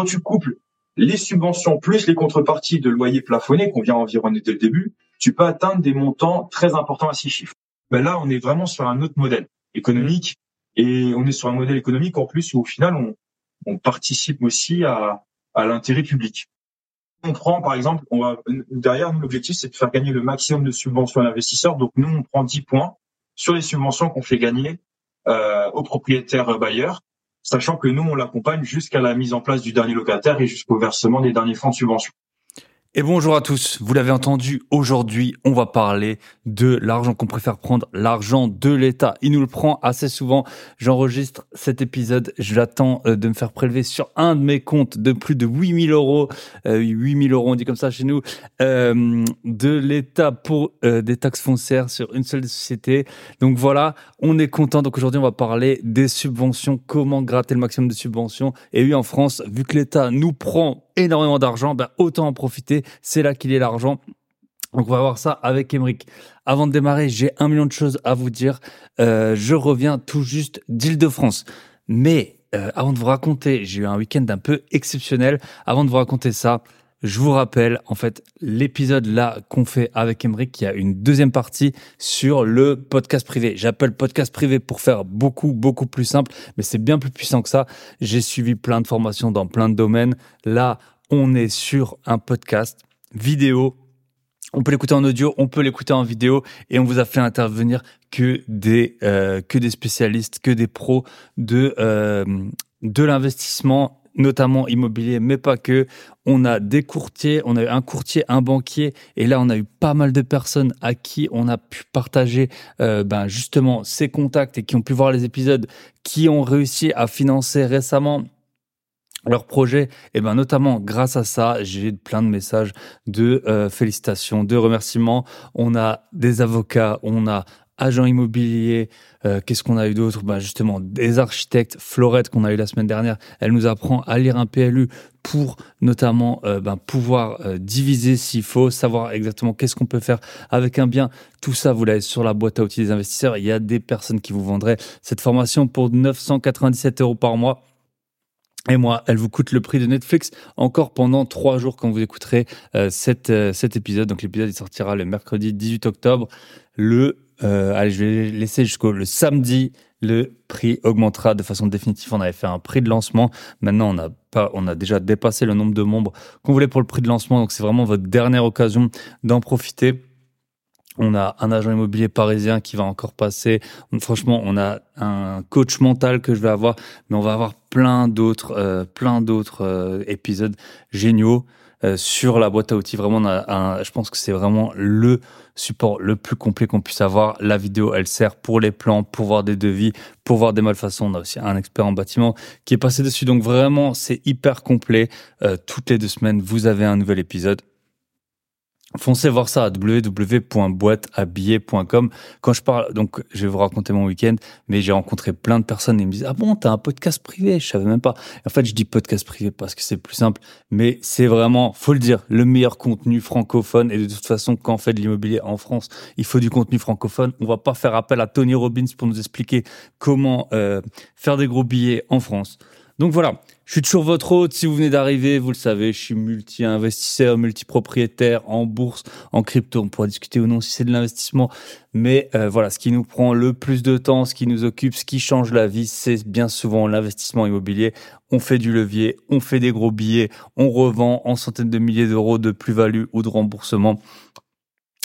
quand tu couples les subventions plus les contreparties de loyers plafonnés qu'on vient environner dès le début, tu peux atteindre des montants très importants à six chiffres. Ben là, on est vraiment sur un autre modèle économique et on est sur un modèle économique en plus où au final, on, on participe aussi à, à l'intérêt public. On prend, par exemple, on va, derrière nous, l'objectif, c'est de faire gagner le maximum de subventions à l'investisseur. Donc, nous, on prend 10 points sur les subventions qu'on fait gagner euh, aux propriétaires bailleurs, sachant que nous, on l'accompagne jusqu'à la mise en place du dernier locataire et jusqu'au versement des derniers fonds de subvention. Et bonjour à tous, vous l'avez entendu, aujourd'hui on va parler de l'argent qu'on préfère prendre, l'argent de l'État. Il nous le prend assez souvent, j'enregistre cet épisode, je l'attends euh, de me faire prélever sur un de mes comptes de plus de 8000 euros, euh, 8000 euros on dit comme ça chez nous, euh, de l'État pour euh, des taxes foncières sur une seule société. Donc voilà, on est content, donc aujourd'hui on va parler des subventions, comment gratter le maximum de subventions. Et oui en France, vu que l'État nous prend énormément d'argent, ben autant en profiter. C'est là qu'il est l'argent. Donc on va voir ça avec Emeric. Avant de démarrer, j'ai un million de choses à vous dire. Euh, je reviens tout juste d'Île-de-France. Mais euh, avant de vous raconter, j'ai eu un week-end un peu exceptionnel. Avant de vous raconter ça, je vous rappelle, en fait, l'épisode là qu'on fait avec Emeric, qui a une deuxième partie sur le podcast privé. J'appelle podcast privé pour faire beaucoup, beaucoup plus simple, mais c'est bien plus puissant que ça. J'ai suivi plein de formations dans plein de domaines. Là, on est sur un podcast vidéo. On peut l'écouter en audio, on peut l'écouter en vidéo, et on vous a fait intervenir que des euh, que des spécialistes, que des pros de euh, de l'investissement notamment immobilier, mais pas que. On a des courtiers, on a eu un courtier, un banquier, et là on a eu pas mal de personnes à qui on a pu partager euh, ben justement ces contacts et qui ont pu voir les épisodes, qui ont réussi à financer récemment leur projet, et ben notamment grâce à ça, j'ai plein de messages de euh, félicitations, de remerciements. On a des avocats, on a agents immobiliers, euh, qu'est-ce qu'on a eu d'autre? Ben justement des architectes. Florette qu'on a eu la semaine dernière, elle nous apprend à lire un PLU pour notamment euh, ben, pouvoir diviser s'il faut, savoir exactement qu'est-ce qu'on peut faire avec un bien. Tout ça, vous l'avez sur la boîte à outils des investisseurs. Il y a des personnes qui vous vendraient cette formation pour 997 euros par mois. Et moi, elle vous coûte le prix de Netflix encore pendant trois jours quand vous écouterez euh, cet, euh, cet épisode. Donc l'épisode il sortira le mercredi 18 octobre. Le euh, allez, je vais laisser jusqu'au le samedi. Le prix augmentera de façon définitive. On avait fait un prix de lancement. Maintenant, on a pas, on a déjà dépassé le nombre de membres qu'on voulait pour le prix de lancement. Donc c'est vraiment votre dernière occasion d'en profiter. On a un agent immobilier parisien qui va encore passer. Franchement, on a un coach mental que je vais avoir, mais on va avoir plein d'autres, euh, plein d'autres euh, épisodes géniaux euh, sur la boîte à outils. Vraiment, je pense que c'est vraiment le support le plus complet qu'on puisse avoir. La vidéo, elle sert pour les plans, pour voir des devis, pour voir des malfaçons. On a aussi un expert en bâtiment qui est passé dessus. Donc vraiment, c'est hyper complet. toutes les deux semaines, vous avez un nouvel épisode. Foncez voir ça à www.boîtehabillé.com. Quand je parle, donc, je vais vous raconter mon week-end, mais j'ai rencontré plein de personnes et ils me disent, ah bon, t'as un podcast privé? Je savais même pas. En fait, je dis podcast privé parce que c'est plus simple, mais c'est vraiment, faut le dire, le meilleur contenu francophone. Et de toute façon, quand on fait de l'immobilier en France, il faut du contenu francophone. On va pas faire appel à Tony Robbins pour nous expliquer comment euh, faire des gros billets en France. Donc voilà, je suis toujours votre hôte. Si vous venez d'arriver, vous le savez, je suis multi-investisseur, multi-propriétaire en bourse, en crypto. On pourra discuter ou non si c'est de l'investissement. Mais euh, voilà, ce qui nous prend le plus de temps, ce qui nous occupe, ce qui change la vie, c'est bien souvent l'investissement immobilier. On fait du levier, on fait des gros billets, on revend en centaines de milliers d'euros de plus-value ou de remboursement.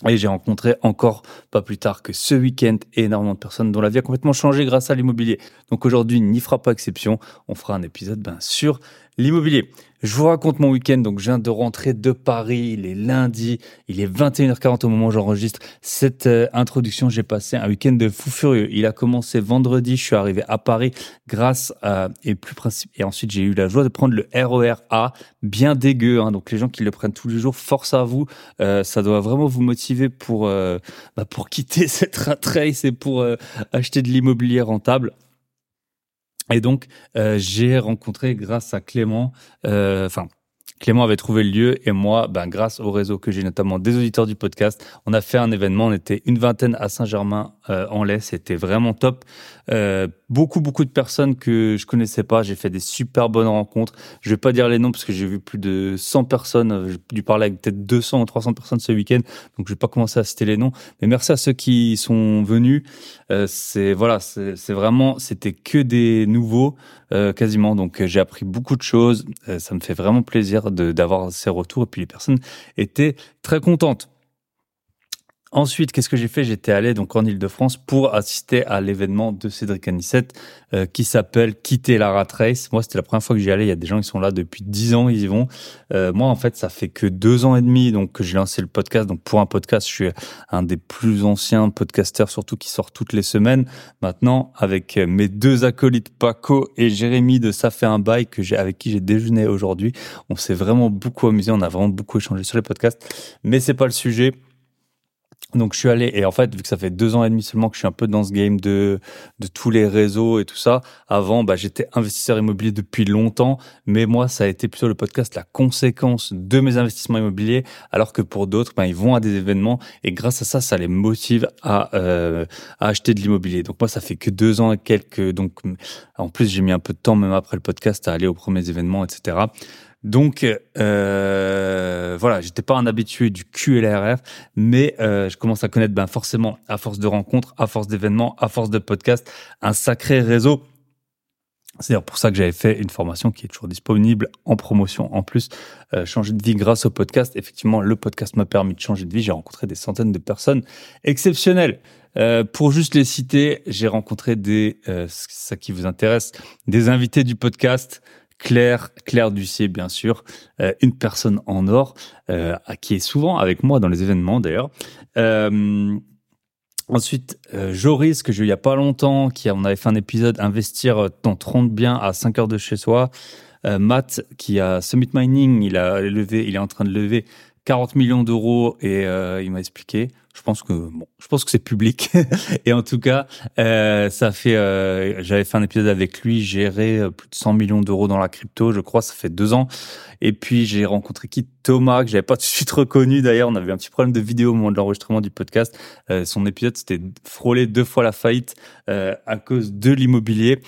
Et j'ai rencontré encore, pas plus tard que ce week-end, énormément de personnes dont la vie a complètement changé grâce à l'immobilier. Donc aujourd'hui n'y fera pas exception. On fera un épisode ben, sur l'immobilier. Je vous raconte mon week-end. Donc, je viens de rentrer de Paris. Il est lundi. Il est 21h40 au moment où j'enregistre cette euh, introduction. J'ai passé un week-end de fou furieux. Il a commencé vendredi. Je suis arrivé à Paris grâce à, et plus principe, et ensuite j'ai eu la joie de prendre le RER A. Bien dégueu. Hein. Donc, les gens qui le prennent tous les jours, force à vous. Euh, ça doit vraiment vous motiver pour, euh, bah, pour quitter cette race et pour acheter de l'immobilier rentable. Et donc, euh, j'ai rencontré grâce à Clément, euh, enfin, Clément avait trouvé le lieu et moi, ben, grâce au réseau que j'ai, notamment des auditeurs du podcast, on a fait un événement. On était une vingtaine à Saint-Germain euh, en lait. C'était vraiment top. Euh, beaucoup, beaucoup de personnes que je connaissais pas. J'ai fait des super bonnes rencontres. Je vais pas dire les noms parce que j'ai vu plus de 100 personnes. J'ai dû parler avec peut-être 200 ou 300 personnes ce week-end. Donc, je vais pas commencer à citer les noms. Mais merci à ceux qui sont venus. Euh, c'est voilà, c'est vraiment, c'était que des nouveaux euh, quasiment. Donc, j'ai appris beaucoup de choses. Euh, ça me fait vraiment plaisir d'avoir ces retours. Et puis, les personnes étaient très contentes. Ensuite, qu'est-ce que j'ai fait? J'étais allé donc en Ile-de-France pour assister à l'événement de Cédric Anissette euh, qui s'appelle Quitter la rat race. Moi, c'était la première fois que j'y allais. Il y a des gens qui sont là depuis dix ans, ils y vont. Euh, moi, en fait, ça fait que deux ans et demi donc que j'ai lancé le podcast. Donc pour un podcast, je suis un des plus anciens podcasteurs, surtout qui sort toutes les semaines. Maintenant, avec mes deux acolytes Paco et Jérémy de Ça fait un bail que j'ai avec qui j'ai déjeuné aujourd'hui, on s'est vraiment beaucoup amusé. On a vraiment beaucoup échangé sur les podcasts, mais c'est pas le sujet. Donc je suis allé et en fait vu que ça fait deux ans et demi seulement que je suis un peu dans ce game de tous les réseaux et tout ça. Avant bah j'étais investisseur immobilier depuis longtemps, mais moi ça a été plutôt le podcast la conséquence de mes investissements immobiliers, alors que pour d'autres bah, ils vont à des événements et grâce à ça ça les motive à euh, à acheter de l'immobilier. Donc moi ça fait que deux ans et quelques donc en plus j'ai mis un peu de temps même après le podcast à aller aux premiers événements etc. Donc euh, voilà, j'étais pas un habitué du QLRF, mais euh, je commence à connaître ben forcément à force de rencontres, à force d'événements, à force de podcasts, un sacré réseau. C'est d'ailleurs pour ça que j'avais fait une formation qui est toujours disponible en promotion. En plus, euh, changer de vie grâce au podcast. Effectivement, le podcast m'a permis de changer de vie. J'ai rencontré des centaines de personnes exceptionnelles. Euh, pour juste les citer, j'ai rencontré des, euh, ça qui vous intéresse, des invités du podcast, Claire, Claire Ducier, bien sûr, euh, une personne en or, euh, qui est souvent avec moi dans les événements d'ailleurs. Euh, ensuite, Joris, que j'ai eu il y a pas longtemps, qui on avait fait un épisode Investir ton 30 bien à 5 heures de chez soi. Matt, qui a Summit Mining, il a levé, il est en train de lever 40 millions d'euros et il m'a expliqué je pense que bon, je pense que c'est public. et en tout cas, euh, ça fait. Euh, J'avais fait un épisode avec lui, gérer euh, plus de 100 millions d'euros dans la crypto, je crois. Ça fait deux ans. Et puis j'ai rencontré qui? Thomas, que j'avais pas tout de suite reconnu. D'ailleurs, on avait un petit problème de vidéo au moment de l'enregistrement du podcast. Euh, son épisode, c'était frôler deux fois la faillite euh, à cause de l'immobilier.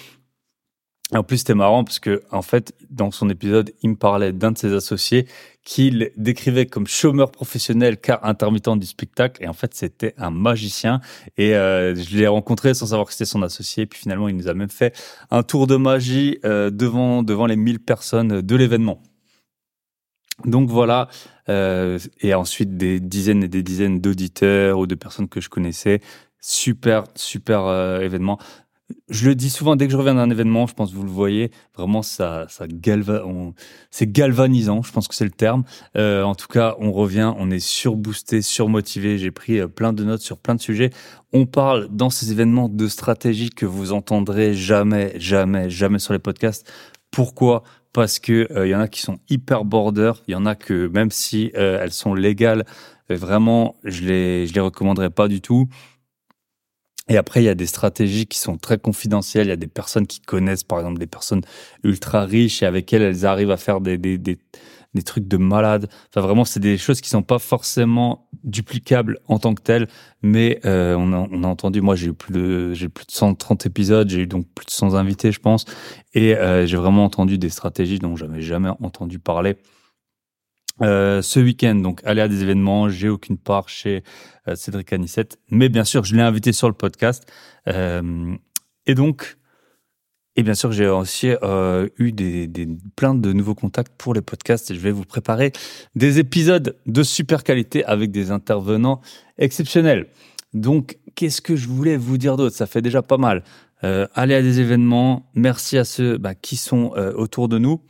En plus, c'était marrant parce que, en fait, dans son épisode, il me parlait d'un de ses associés qu'il décrivait comme chômeur professionnel car intermittent du spectacle. Et en fait, c'était un magicien. Et euh, je l'ai rencontré sans savoir que c'était son associé. Puis finalement, il nous a même fait un tour de magie euh, devant devant les 1000 personnes de l'événement. Donc voilà, euh, et ensuite des dizaines et des dizaines d'auditeurs ou de personnes que je connaissais. Super, super euh, événement je le dis souvent dès que je reviens d'un événement, je pense que vous le voyez, vraiment ça, ça galva, c'est galvanisant, je pense que c'est le terme. Euh, en tout cas, on revient, on est surboosté, surmotivé. J'ai pris euh, plein de notes sur plein de sujets. On parle dans ces événements de stratégie que vous entendrez jamais, jamais, jamais sur les podcasts. Pourquoi? Parce que il euh, y en a qui sont hyper border, il y en a que même si elles sont légales, vraiment, je les, je les recommanderais pas du tout. Et après, il y a des stratégies qui sont très confidentielles. Il y a des personnes qui connaissent, par exemple, des personnes ultra riches et avec elles, elles arrivent à faire des, des, des, trucs de malades. Enfin, vraiment, c'est des choses qui sont pas forcément duplicables en tant que telles. Mais euh, on, a, on a entendu, moi, j'ai eu plus de, j'ai plus de 130 épisodes. J'ai eu donc plus de 100 invités, je pense. Et euh, j'ai vraiment entendu des stratégies dont j'avais jamais entendu parler. Euh, ce week-end, donc aller à des événements, j'ai aucune part chez euh, Cédric Anissette, mais bien sûr, je l'ai invité sur le podcast. Euh, et donc, et bien sûr, j'ai aussi euh, eu des, des, plein de nouveaux contacts pour les podcasts et je vais vous préparer des épisodes de super qualité avec des intervenants exceptionnels. Donc, qu'est-ce que je voulais vous dire d'autre? Ça fait déjà pas mal. Euh, aller à des événements, merci à ceux bah, qui sont autour de nous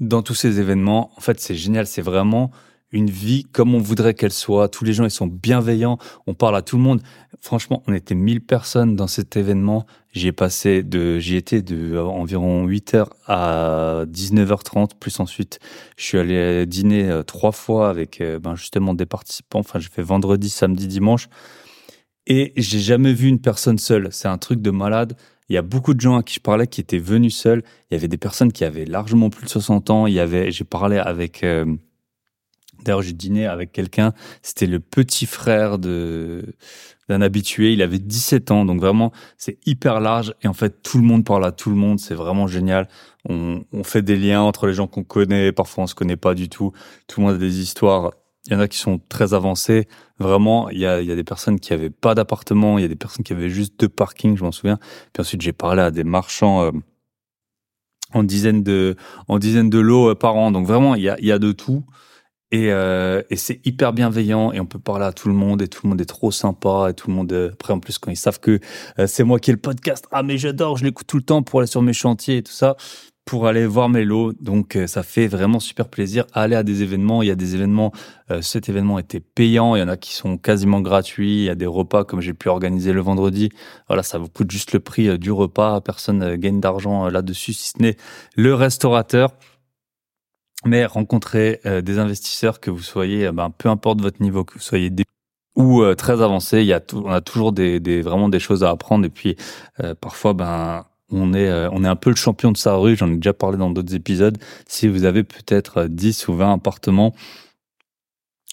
dans tous ces événements. En fait, c'est génial. C'est vraiment une vie comme on voudrait qu'elle soit. Tous les gens, ils sont bienveillants. On parle à tout le monde. Franchement, on était 1000 personnes dans cet événement. J'y passé de, j'y étais de environ 8h à 19h30. Plus ensuite, je suis allé dîner euh, trois fois avec, euh, ben, justement des participants. Enfin, j'ai fait vendredi, samedi, dimanche. Et j'ai jamais vu une personne seule. C'est un truc de malade. Il y a beaucoup de gens à qui je parlais qui étaient venus seuls. Il y avait des personnes qui avaient largement plus de 60 ans. Il y avait, j'ai parlé avec euh, D'ailleurs, j'ai dîné avec quelqu'un, c'était le petit frère de d'un habitué, il avait 17 ans, donc vraiment, c'est hyper large, et en fait, tout le monde parle à tout le monde, c'est vraiment génial. On, on fait des liens entre les gens qu'on connaît, parfois on se connaît pas du tout, tout le monde a des histoires, il y en a qui sont très avancés, vraiment, il y a, des personnes qui avaient pas d'appartement, il y a des personnes qui avaient juste deux parkings, je m'en souviens, puis ensuite j'ai parlé à des marchands... Euh, en dizaines de en dizaines de lots euh, par an. Donc vraiment il y a, y a de tout. Et, euh, et c'est hyper bienveillant. Et on peut parler à tout le monde. Et tout le monde est trop sympa. Et tout le monde après en plus quand ils savent que c'est moi qui ai le podcast. Ah mais j'adore. Je l'écoute tout le temps pour aller sur mes chantiers et tout ça pour aller voir lots donc ça fait vraiment super plaisir. Aller à des événements il y a des événements cet événement était payant. Il y en a qui sont quasiment gratuits. Il y a des repas comme j'ai pu organiser le vendredi. Voilà ça vous coûte juste le prix du repas. Personne gagne d'argent là-dessus si ce n'est le restaurateur. Mais rencontrer euh, des investisseurs que vous soyez, euh, ben, peu importe votre niveau, que vous soyez des ou euh, très avancé, il y a on a toujours des, des, vraiment des choses à apprendre. Et puis parfois ben on est on est un peu le champion de sa rue, j'en ai déjà parlé dans d'autres épisodes. Si vous avez peut-être 10 ou 20 appartements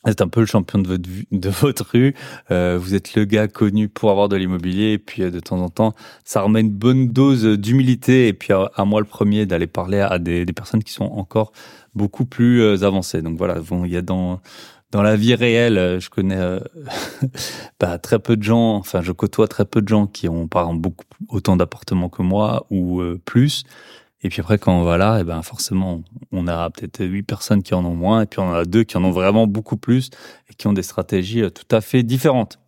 vous êtes un peu le champion de votre, rue. Euh, vous êtes le gars connu pour avoir de l'immobilier. Et puis, euh, de temps en temps, ça remet une bonne dose d'humilité. Et puis, à, moi, le premier, d'aller parler à des, personnes qui sont encore beaucoup plus euh, avancées. Donc, voilà, il y a dans, dans la vie réelle, euh, je connais euh, bah, très peu de gens, enfin, je côtoie très peu de gens qui ont, par beaucoup, autant d'appartements que moi ou plus. Et puis après, quand on va là, et eh ben forcément, on a peut-être huit personnes qui en ont moins, et puis on en a deux qui en ont vraiment beaucoup plus et qui ont des stratégies euh, tout à fait différentes.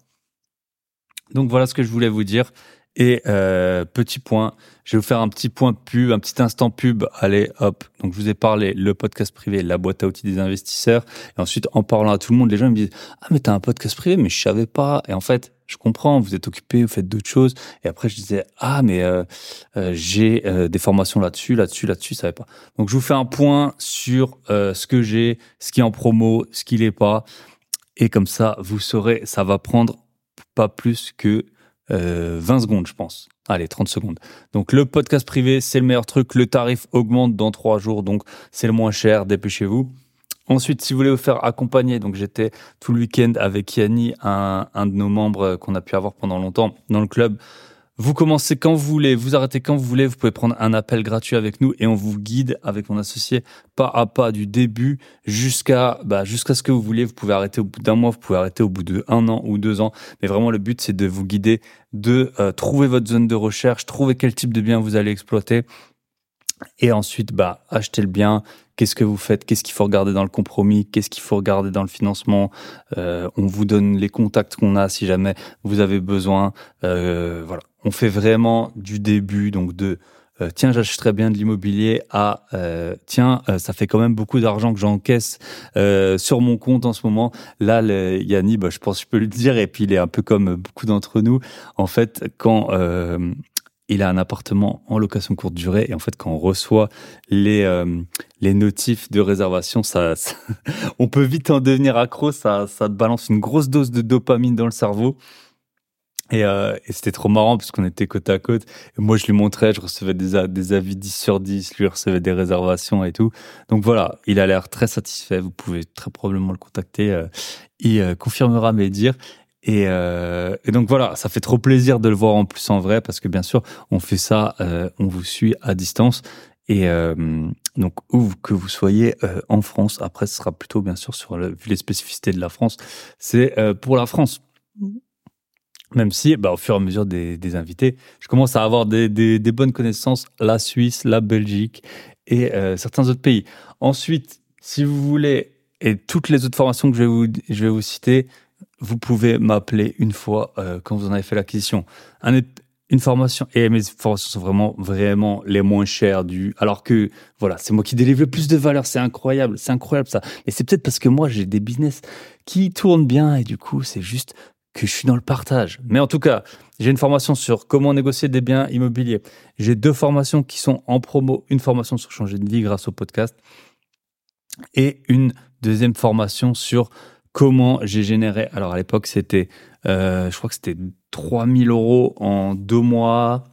Donc voilà ce que je voulais vous dire. Et euh, petit point, je vais vous faire un petit point pub, un petit instant pub. Allez, hop. Donc je vous ai parlé le podcast privé, la boîte à outils des investisseurs. Et ensuite, en parlant à tout le monde, les gens me disent ah mais t'as un podcast privé, mais je savais pas. Et en fait, je comprends, vous êtes occupé, vous faites d'autres choses. Et après, je disais, ah, mais euh, euh, j'ai euh, des formations là-dessus, là-dessus, là-dessus, ça savais pas. Donc, je vous fais un point sur ce que j'ai, ce qui est en promo, ce qui l'est pas. Et comme ça, vous saurez, ça va prendre pas plus que 20 secondes, je pense. Allez, 30 secondes. Donc, le podcast privé, c'est le meilleur truc. Le tarif augmente dans trois jours, donc c'est le moins cher. Dépêchez-vous. Ensuite, si vous voulez vous faire accompagner, donc j'étais tout le week-end avec Yanni, un de nos membres qu'on a pu avoir pendant longtemps dans le club. Vous commencez quand vous voulez, vous arrêtez quand vous voulez, vous pouvez prendre un appel gratuit avec nous et on vous guide avec mon associé pas à pas du début jusqu'à bah, jusqu'à ce que vous voulez. Vous pouvez arrêter au bout d'un mois, vous pouvez arrêter au bout de un an ou deux ans. Mais vraiment, le but, c'est de vous guider, de euh, trouver votre zone de recherche, trouver quel type de bien vous allez exploiter et ensuite, bah, acheter le bien. Qu'est-ce que vous faites? Qu'est-ce qu'il faut regarder dans le compromis? Qu'est-ce qu'il faut regarder dans le financement? Euh, On vous donne les contacts qu'on a si jamais vous avez besoin. Euh, voilà, on fait vraiment du début, donc de euh, tiens, j'achèterais bien de l'immobilier à euh, tiens, euh, ça fait quand même beaucoup d'argent que j'encaisse sur mon compte en ce moment. Là, le, Yanni, bah, je pense que je peux le dire, et puis il est un peu comme beaucoup d'entre nous. En fait, quand il a un appartement en location courte durée et en fait quand on reçoit les euh, les notifs de réservation ça, on peut vite en devenir accro ça ça te balance une grosse dose de dopamine dans le cerveau et, euh, et c'était trop marrant parce qu'on était côte à côte. Moi, je lui montrais, je recevais des, des avis 10 sur 10, lui recevait des réservations et tout. Donc voilà, il a l'air très satisfait. Vous pouvez très probablement le contacter. Euh, il euh, confirmera mes dires. Et, euh, et, donc voilà, ça fait trop plaisir de le voir en plus en vrai parce que bien sûr, on fait ça, on vous suit à distance. Et donc, où que vous soyez en France, après, ce sera plutôt bien sûr sur le, vu les spécificités de la France, c'est pour la France. Même si, bah, au fur et à mesure des, des invités, je commence à avoir des, des, des, bonnes connaissances, la Suisse, la Belgique et euh, certains autres pays. Ensuite, si vous voulez, et toutes les autres formations que je vais vous, je vais vous citer, vous pouvez m'appeler une fois euh, quand vous en avez fait l'acquisition. Un, une formation et mes formations sont vraiment vraiment les moins chères du alors que voilà c'est moi qui délivre le plus de valeur c'est incroyable c'est incroyable ça et c'est peut-être parce que moi j'ai des business qui tournent bien et du coup c'est juste que je suis dans le partage mais en tout cas j'ai une formation sur comment négocier des biens immobiliers j'ai deux formations qui sont en promo une formation sur changer de vie grâce au podcast et une deuxième formation sur comment j'ai généré. Alors à l'époque, c'était, euh, je crois que c'était 3000 euros en deux mois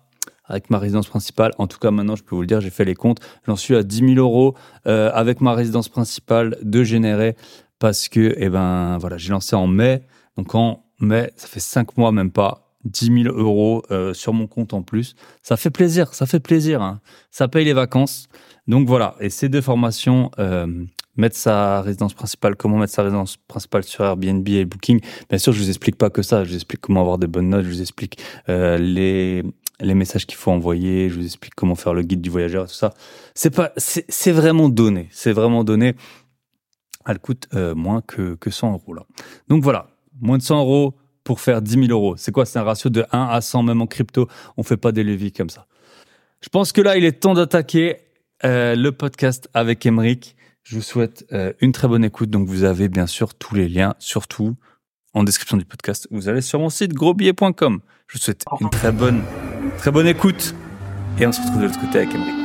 avec ma résidence principale. En tout cas, maintenant, je peux vous le dire, j'ai fait les comptes. J'en suis à 10 000 euros euh, avec ma résidence principale de générer parce que, eh ben, voilà, j'ai lancé en mai. Donc en mai, ça fait cinq mois, même pas, 10 000 euros euh, sur mon compte en plus. Ça fait plaisir, ça fait plaisir. Hein. Ça paye les vacances. Donc voilà, et ces deux formations, euh, mettre sa résidence principale, comment mettre sa résidence principale sur Airbnb et Booking? Bien sûr, je vous explique pas que ça. Je vous explique comment avoir des bonnes notes. Je vous explique euh, les les messages qu'il faut envoyer. Je vous explique comment faire le guide du voyageur, tout ça. C'est pas, c'est vraiment donné. C'est vraiment donné. Elle coûte euh, moins que que 100 euros là. Donc voilà, moins de 100 euros pour faire 10 000 euros. C'est quoi? C'est un ratio de 1 à 100 même en crypto. On fait pas des leviers comme ça. Je pense que là, il est temps d'attaquer euh, le podcast avec Emeric. Je vous souhaite euh, une très bonne écoute. Donc, vous avez bien sûr tous les liens, surtout en description du podcast. Vous allez sur mon site grosbillet.com. Je vous souhaite une très bonne, très bonne écoute. Et on se retrouve de l'autre côté avec Emeric.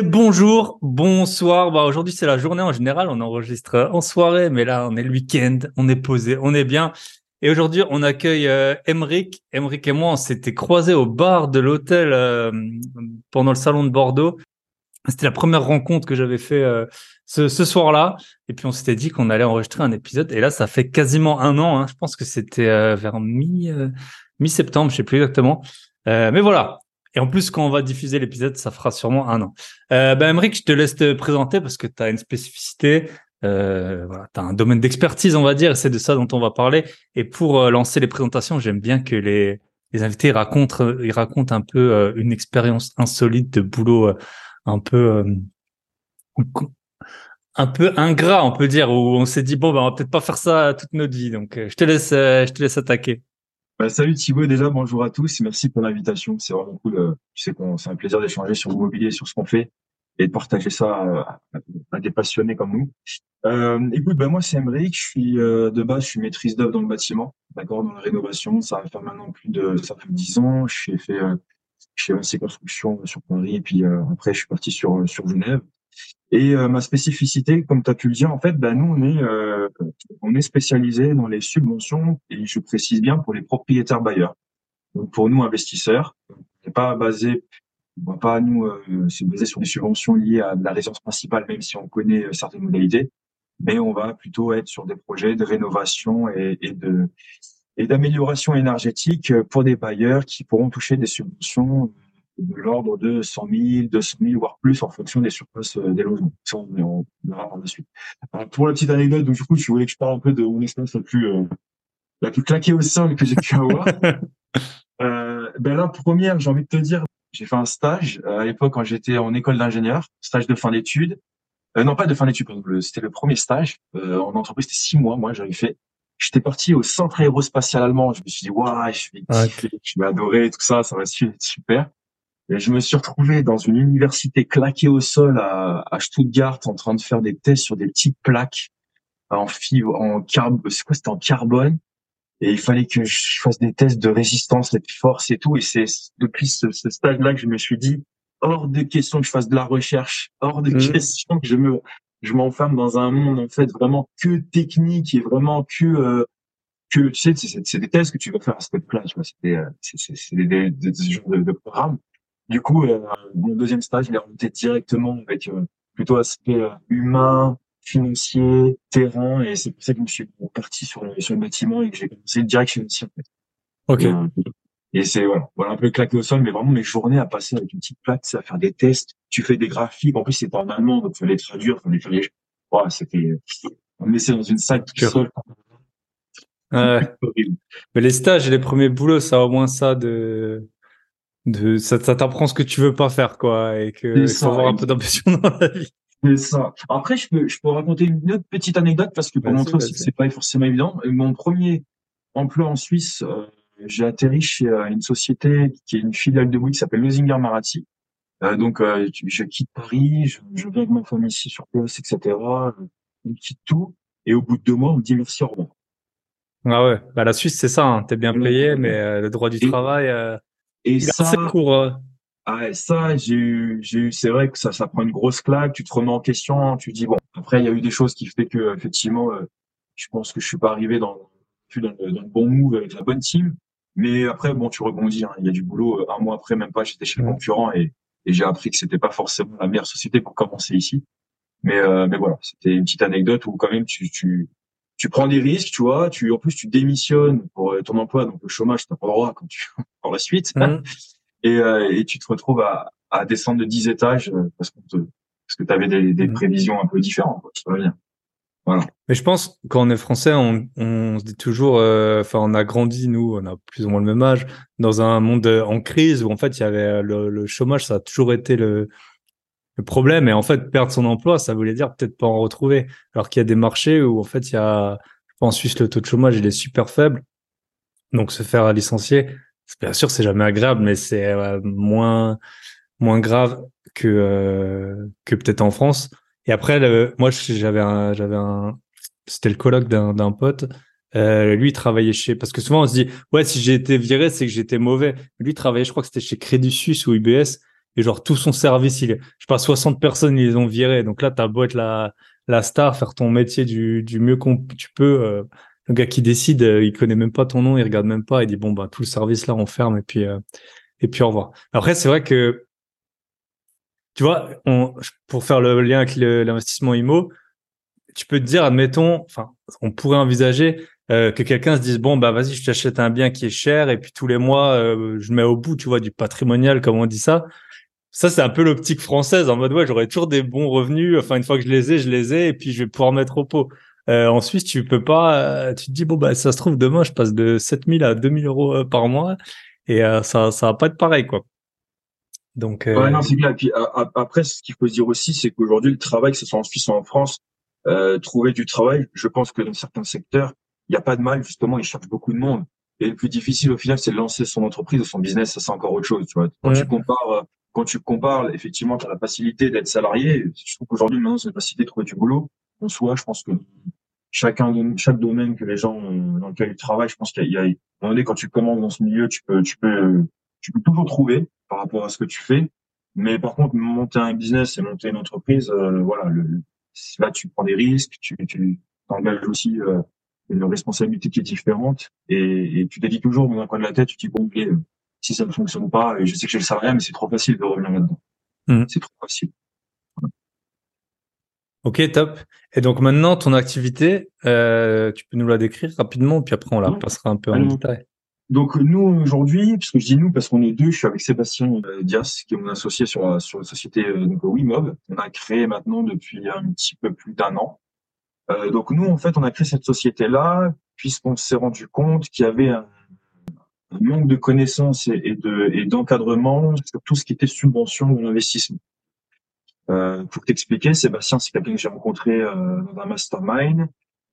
Et bonjour, bonsoir. Bah, aujourd'hui, c'est la journée en général. On enregistre en soirée, mais là, on est le week-end. On est posé, on est bien. Et aujourd'hui, on accueille euh, Emric. Emric et moi, on s'était croisés au bar de l'hôtel euh, pendant le salon de Bordeaux. C'était la première rencontre que j'avais fait euh, ce, ce soir-là. Et puis, on s'était dit qu'on allait enregistrer un épisode. Et là, ça fait quasiment un an. Hein. Je pense que c'était euh, vers mi, mi-septembre, je sais plus exactement. mais voilà, et en plus, quand on va diffuser l'épisode, ça fera sûrement un an. Euh, ben, Emmerich, je te laisse te présenter parce que tu as une spécificité. Euh, voilà, tu as un domaine d'expertise, on va dire, et c'est de ça dont on va parler. Et pour euh, lancer les présentations, j'aime bien que les, les invités racontent, ils racontent un peu euh, une expérience insolite de boulot euh, un peu un peu ingrat, on peut dire, où on s'est dit bon, ben, on va peut-être pas faire ça toute notre vie. Donc, je te laisse, je te laisse attaquer. Bah, salut Thibaut, déjà bonjour à tous, merci pour l'invitation, c'est vraiment cool. Euh, tu sais c'est un plaisir d'échanger sur l'immobilier, sur ce qu'on fait et de partager ça à, des passionnés comme nous. Euh, écoute, ben moi c'est Emeric, je suis euh, de base, je suis maîtrise d'œuvre dans le bâtiment, d'accord, dans la rénovation. Ça va faire maintenant plus de, ça fait dix ans. J'ai fait euh, chez Vinci Construction sur Paris et puis euh, après je suis parti sur sur Genève. Et euh, ma spécificité, comme tu as pu le dire, en fait, ben, nous, on est, euh, est spécialisé dans les subventions, et je précise bien pour les propriétaires bailleurs. Donc pour nous, investisseurs, on pas basé, va pas nous euh, se baser sur des subventions liées à la résidence principale, même si on connaît euh, certaines modalités, mais on va plutôt être sur des projets de rénovation et, de et d'amélioration énergétique pour des bailleurs qui pourront toucher des subventions de l'ordre de 100 000, 200 000, voire plus en fonction des surfaces euh, des logements. Ça, on, verra par la suite. Alors, pour la petite anecdote, donc du coup, tu voulais que je parle un peu de mon expérience la plus euh, la plus claquée au sol que j'ai pu avoir. euh, ben là, première, j'ai envie de te dire, j'ai fait un stage euh, à l'époque quand j'étais en école d'ingénieur, stage de fin d'études. Euh, non, pas de fin d'études, c'était le premier stage en entreprise, c'était six mois. Moi, j'avais fait. J'étais parti au centre aérospatial allemand. Je me suis dit, waouh, je vais kiffer, je vais adorer tout ça, ça va être super. Et je me suis retrouvé dans une université claquée au sol à, à Stuttgart en train de faire des tests sur des petites plaques en fibre, en carbone, c'est quoi, c'était en carbone. Et il fallait que je fasse des tests de résistance, de force et tout. Et c'est depuis ce, ce stage-là que je me suis dit, hors de question que je fasse de la recherche, hors de mmh. question que je me, je m'enferme dans un monde, en fait, vraiment que technique et vraiment que, euh, que, tu sais, c'est des tests que tu vas faire à cette place, tu vois, c'est des, c'est des, des, des, des, de, de programmes. Du coup, euh, mon deuxième stage, il est remonté directement avec euh, plutôt aspect euh, humain, financier, terrain, et c'est pour ça que je me suis parti sur le, sur le bâtiment et que j'ai commencé direct chez en fait. Ok. Et, c'est voilà, voilà un peu claqué au sol, mais vraiment mes journées à passer avec une petite plaque, à faire des tests. Tu fais des graphiques. En plus, c'était en allemand, donc il fallait traduire, fallait faire les. Voilà, c'était. On me laissait dans une salle tout seul. Ouais. mais les stages et les premiers boulots, ça a au moins ça de de ça, ça t'apprend ce que tu veux pas faire quoi et que faut avoir un peu d'ambition dans la vie. C'est ça. Après, je peux, je peux raconter une autre petite anecdote parce que pour montrer aussi que c'est pas forcément évident. Mon premier emploi en Suisse, euh, j'ai atterri chez euh, une société qui est une filiale de Bouygues qui s'appelle Losinger Marazzi. Euh, donc, euh, je quitte Paris, je, je viens avec ma famille ici sur place, etc. Je quitte tout. Et au bout de deux mois, on me dit merci, au revoir. Ah ouais, bah la Suisse, c'est ça. Hein. T'es bien payé, mais le droit du travail. Et ça, court. Ah, ça, j'ai eu, j'ai eu, c'est vrai que ça, ça prend une grosse claque. Tu te remets en question. Tu dis bon. Après, il y a eu des choses qui fait que effectivement, euh, je pense que je suis pas arrivé dans, dans le, dans le bon move avec la bonne team. Mais après, bon, tu rebondis. Hein. Il y a du boulot. Un mois après, même pas, j'étais chez le concurrent et, et j'ai appris que c'était pas forcément la meilleure société pour commencer ici. Mais, euh, mais voilà, c'était une petite anecdote où quand même tu, tu, tu prends des risques, tu vois. Tu, en plus, tu démissionnes pour ton emploi, donc le chômage, t'as pas le droit quand tu par la suite. Mmh. Et, euh, et tu te retrouves à, à descendre de 10 étages parce qu'on te, parce que tu avais des, des mmh. prévisions un peu différentes. Quoi. Bien. Mais je pense quand on est français, on, on se dit toujours, euh, enfin, on a grandi nous, on a plus ou moins le même âge, dans un monde euh, en crise où en fait il y avait euh, le, chômage, ça a toujours été le, le, problème. Et en fait, perdre son emploi, ça voulait dire peut-être pas en retrouver. Alors qu'il y a des marchés où en fait il y a, en Suisse, le taux de chômage il est super faible, donc se faire licencier, bien sûr c'est jamais agréable, mais c'est moins moins grave que que peut-être en France. Et après, le, moi, j'avais un, j'avais un, c'était le colloque d'un, d'un pote. Euh, lui, il travaillait chez, parce que souvent on se dit, ouais, si j'ai été viré, c'est que j'étais mauvais. Lui, il travaillait, je crois que c'était chez Crédit Suisse ou UBS. Et genre, tout son service, il est, je sais pas, 60 personnes, ils les ont viré. Donc là, t'as beau être la, la star, faire ton métier du, du mieux qu'on tu peux. Euh, le gars qui décide, euh, il connaît même pas ton nom, il regarde même pas, il dit bon bah tout le service là on ferme et puis et puis au revoir. Après c'est vrai que tu vois, on, pour faire le lien avec l'investissement IMO, tu peux te dire, admettons, enfin, on pourrait envisager euh, que quelqu'un se dise bon bah vas-y, je t'achète un bien qui est cher et puis tous les mois euh, je mets au bout, tu vois, du patrimonial comme on dit ça. Ça c'est un peu l'optique française en mode ouais, j'aurai toujours des bons revenus. Enfin une fois que je les ai, je les ai et puis je vais pouvoir mettre au pot. Euh, en Suisse, tu peux pas. tu te dis bon bah ça se trouve demain je passe de 7000 à 2000 euros par mois et ça ça va pas être pareil quoi. Donc, euh... ouais, non, c'est bien. Et puis après, ce qu'il faut se dire aussi, c'est qu'aujourd'hui, le travail, que ce soit en Suisse ou en France, euh, trouver du travail, je pense que dans certains secteurs, il n'y a pas de mal. Justement, ils cherchent beaucoup de monde. Et le plus difficile au final, c'est de lancer son entreprise ou son business. Ça, c'est encore autre chose. Tu vois. Quand tu compares, euh, quand tu compares, effectivement, as la facilité d'être salarié. Je trouve qu'aujourd'hui, maintenant, c'est la facilité de trouver du boulot. En soi, je pense que chacun, chaque domaine que les gens dans lequel ils travaillent, je pense qu'il y a, il y a, quand tu commences dans ce milieu, tu peux, tu peux, tu peux toujours trouver par rapport à ce que tu fais. Mais par contre, monter un business et monter une entreprise, euh, voilà, le, là tu prends des risques, tu, tu engages aussi euh, une responsabilité qui est différente et, et tu te dis toujours dans un coin de la tête, tu dis bon, euh, si ça ne fonctionne pas, et je sais que j'ai le salariat, mais c'est trop facile de revenir là-dedans. Mmh. C'est trop facile. Ok, top. Et donc maintenant, ton activité, euh, tu peux nous la décrire rapidement, puis après on la passera un peu en détail. Donc nous aujourd'hui, puisque je dis nous parce qu'on est deux, je suis avec Sébastien euh, Dias, qui est mon associé sur sur la société euh, donc WeMob. On a créé maintenant depuis un petit peu plus d'un an. Donc nous en fait, on a créé cette société là puisqu'on s'est rendu compte qu'il y avait un, manque de connaissances et, et d'encadrement sur tout ce qui était subvention de l'investissement. Euh, pour t'expliquer, Sébastien, c'est quelqu'un que j'ai rencontré euh, dans un mastermind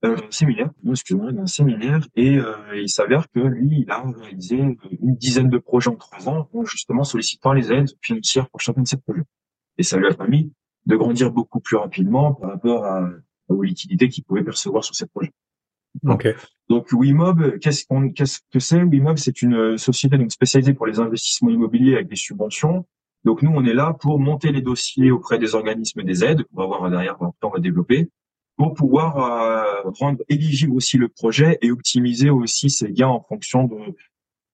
euh, séminaire, excuse-moi, un séminaire, et euh, il s'avère que lui, il a réalisé une dizaine de projets en trois ans, justement sollicitant les aides financières pour chacun de ces projets. Et ça lui a permis de grandir beaucoup plus rapidement par rapport à, aux liquidités qu'il pouvait percevoir sur ces projets. Okay. Donc WeMob, qu'est-ce qu'on, qu'est-ce que c'est? WeMob, c'est une société donc spécialisée pour les investissements immobiliers avec des subventions. Donc nous, on est là pour monter les dossiers auprès des organismes des aides, pour avoir derrière, on va développer, pour pouvoir euh, rendre éligible aussi le projet et optimiser aussi ses gains en fonction de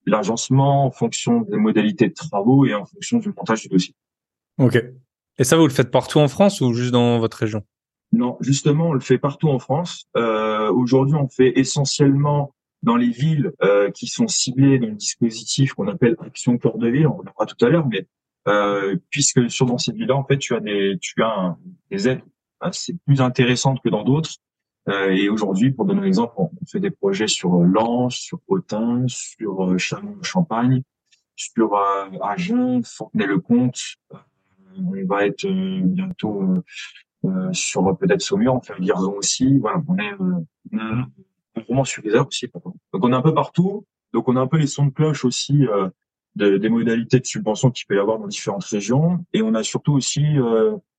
l'agencement, en fonction des modalités de travaux et en fonction du montage du dossier. Ok. Et ça, vous le faites partout en France ou juste dans votre région? Non, justement, on le fait partout en France. Euh, Aujourd'hui, on fait essentiellement dans les villes euh, qui sont ciblées dans le dispositif qu'on appelle Action Cœur de Ville. On en parlera tout à l'heure, mais euh, puisque sur dans ces villes-là, en fait, tu as des, tu as des aides c'est plus intéressante que dans d'autres. Euh, et aujourd'hui, pour donner un exemple, on fait des projets sur euh, Lens, sur Autun, sur euh, Chalon-Champagne, sur euh, Agen, Fontenay-le-Comte. on va être bientôt sur peut-être Saumur, on fait aussi. Voilà, on est, on est vraiment sur les heures aussi. Donc on est un peu partout. Donc on a un peu les sons de cloche aussi de, des modalités de subvention qu'il peut y avoir dans différentes régions. Et on a surtout aussi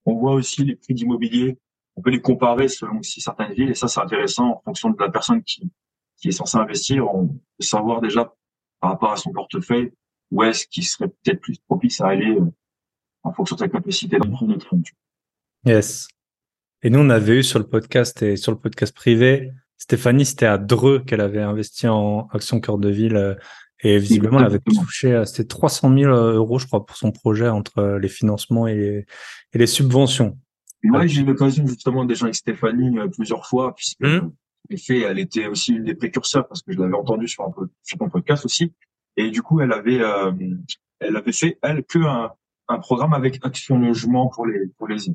on voit aussi les prix d'immobilier. On peut les comparer selon aussi certaines villes. Et ça, c'est intéressant en fonction de la personne qui, qui est censée investir. On peut savoir déjà par rapport à son portefeuille où est-ce qu'il serait peut-être plus propice à aller euh, en fonction de sa capacité d'emprunt notre Yes. Et nous, on avait eu sur le podcast et sur le podcast privé, Stéphanie, c'était à Dreux qu'elle avait investi en action cœur de ville. Euh, Et visiblement, elle avait touché, c'était 300 000 euros, je crois, pour son projet entre les financements et les, et les subventions. Moi, j'ai eu l'occasion justement déjà avec Stéphanie plusieurs fois, puisque mmh. en effet, elle était aussi une des précurseurs parce que je l'avais entendu sur un, sur un podcast aussi. Et du coup, elle avait, euh, elle avait fait elle que un, un programme avec Action Logement pour les pour les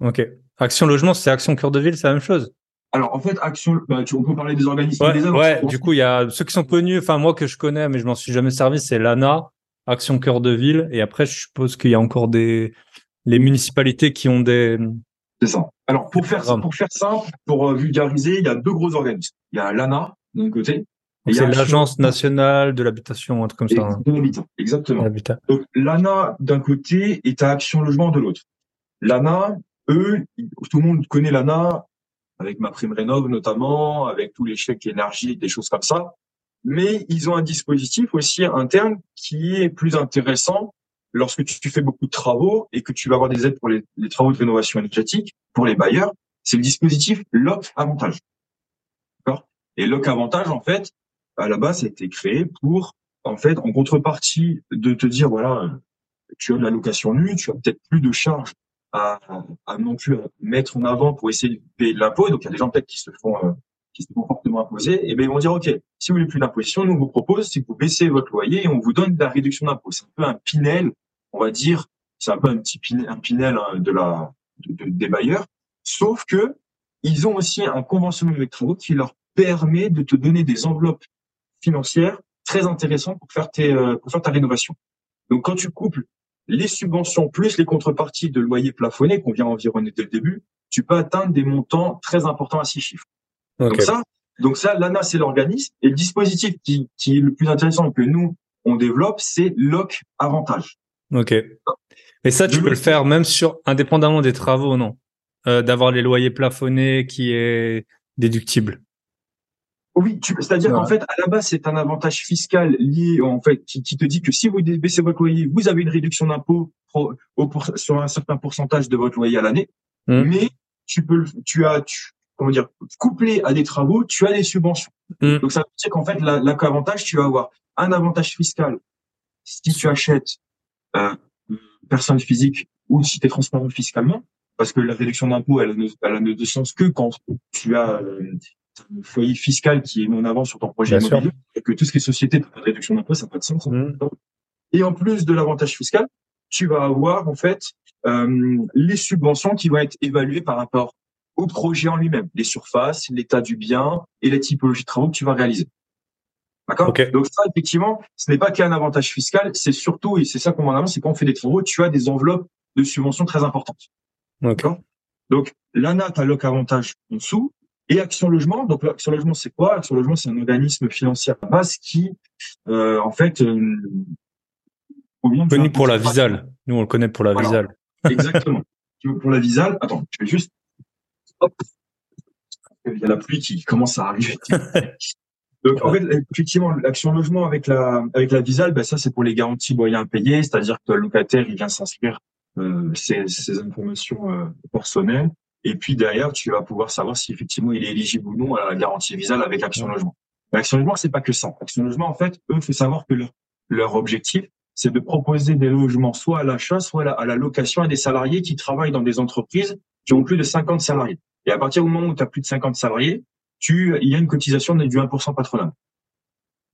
Ok. Action Logement, c'est Action Cœur de Ville, c'est la même chose. Alors en fait, Action, bah, tu, on peut parler des organismes. Ouais, des ouais du coup, il y a ceux qui sont connus. Enfin, moi que je connais, mais je m'en suis jamais servi, c'est l'ANA, Action Cœur de Ville, et après, je suppose qu'il y a encore des les municipalités qui ont des. C'est ça. Alors pour faire pour faire simple, pour euh, vulgariser, il y a deux gros organismes. Il y a l'ANA d'un côté c'est l'agence nationale de l'habitation, un truc comme ça. Hein. De l'habitat, exactement. Donc l'ANA d'un côté est à Action Logement de l'autre. L'ANA, eux, tout le monde connaît l'ANA avec ma prime rénov notamment, avec tous les chèques énergie, des choses comme ça. Mais ils ont un dispositif aussi interne qui est plus intéressant lorsque tu fais beaucoup de travaux et que tu vas avoir des aides pour les, travaux de rénovation énergétique pour les bailleurs. C'est le dispositif LOC Avantage. Et LOC Avantage, en fait, à la base, a été créé pour, en fait, en contrepartie de te dire, voilà, tu as de la location nue, tu as peut-être plus de charges à, à, non plus mettre en avant pour essayer de payer de l'impôt. Donc, il y a des gens peut-être qui se font, euh, qui se font fortement imposer. Et bien, ils vont dire, OK, si vous voulez plus d'imposition, nous, on vous propose, c'est que vous baissez votre loyer et on vous donne de la réduction d'impôt. C'est un peu un pinel, on va dire, c'est un peu un petit pinel, un pinel hein, de la, des bailleurs. Sauf que, ils ont aussi un conventionnement avec travaux qui leur permet de te donner des enveloppes financière très intéressant pour faire tes, euh, pour faire ta rénovation. Donc quand tu couples les subventions plus les contreparties de loyer plafonné qu'on vient environner dès le début, tu peux atteindre des montants très importants à six chiffres. Donc ça, donc ça, l'ANA c'est l'organisme et le dispositif qui, qui est le plus intéressant que nous on développe, c'est LOC Avantage. Ok. Mais ça, tu peux le faire même sur indépendamment des travaux, non? Euh, D'avoir les loyers plafonnés qui est déductible. Oui, c'est-à-dire qu'en fait, à la base, c'est un avantage fiscal lié, en fait, qui, te dit que si vous baissez votre loyer, vous avez une réduction d'impôt sur un certain pourcentage de votre loyer à l'année. Mmh. Mais tu peux, tu as, comment dire, couplé à des travaux, tu as des subventions. Mmh. Donc ça veut dire qu'en fait, l'avantage, tu vas avoir un avantage fiscal si tu achètes euh, personne physique ou si tu es transparent fiscalement, parce que la réduction d'impôt, elle, elle, ne de sens que quand tu as euh, foyer fiscal qui est mis en avant sur ton projet immobilier, et que tout ce qui est société, pas de réduction d'impôt, ça n'a pas de sens. Mmh. Et en plus de l'avantage fiscal, tu vas avoir en fait euh, les subventions qui vont être évaluées par rapport au projet en lui-même, les surfaces, l'état du bien et les typologies de travaux que tu vas réaliser. D'accord? Donc ça, effectivement, ce n'est pas qu'un avantage fiscal, c'est surtout, et c'est ça qu'on met en avant, c'est quand on fait des travaux, tu as des enveloppes de subventions très importantes. D'accord? Donc, l'ANA, tu as avantage en dessous, et Action Logement, donc Action Logement, c'est quoi? Action Logement, c'est un organisme financier à base qui, euh, en fait, euh, connu pour la Visale. Nous, on le connaît pour la Visale. Exactement. pour la Visale? Attends, je vais juste. Hop. Il y a la pluie qui commence à arriver. Donc, en fait, effectivement, l'action logement avec la avec la Visale, ben ça c'est pour les garanties moyens impayés, c'est-à-dire que le locataire il vient s'inscrire euh, ses, ses, informations euh, personnelles et puis derrière, tu vas pouvoir savoir si effectivement il est éligible ou non à la garantie Visale avec Action Logement. Mais Action Logement, c'est pas que ça. Action Logement, en fait, eux, faut savoir que leur, leur objectif, c'est de proposer des logements soit à l'achat, soit à la, location à des salariés qui travaillent dans des entreprises qui ont plus de 50 salariés. Et à partir du moment où tu as plus de 50 salariés, tu, il y a une cotisation du 1% patronal.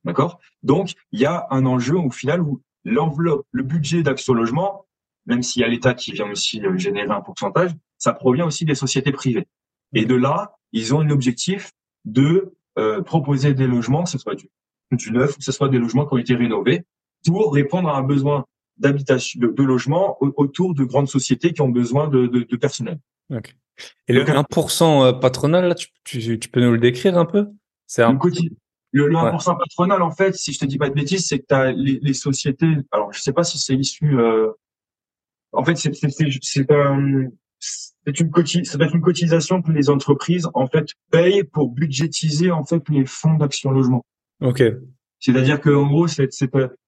D'accord? Donc, il y a un enjeu au final où l'enveloppe, le budget d'Action Logement, même s'il y a l'État qui vient aussi euh, générer un pourcentage, ça provient aussi des sociétés privées. Et de là, ils ont un objectif de euh, proposer des logements, que ce soit du, du neuf, que ce soit des logements qui ont été rénovés, pour répondre à un besoin d'habitation, de, de, logement autour de grandes sociétés qui ont besoin de, de, de personnel. Et le 1% euh, patronal, là, tu, tu, tu, peux nous le décrire un peu? C'est un... Le, le 1% patronal, en fait, si je te dis pas de bêtises, c'est que tu as les, les, sociétés. Alors, je sais pas si c'est issu. Euh, en fait, c'est un, c'est une cotise, ça va être une cotisation que les entreprises en fait payent pour budgétiser en fait les fonds d'action logement. Ok. C'est-à-dire que en gros c'est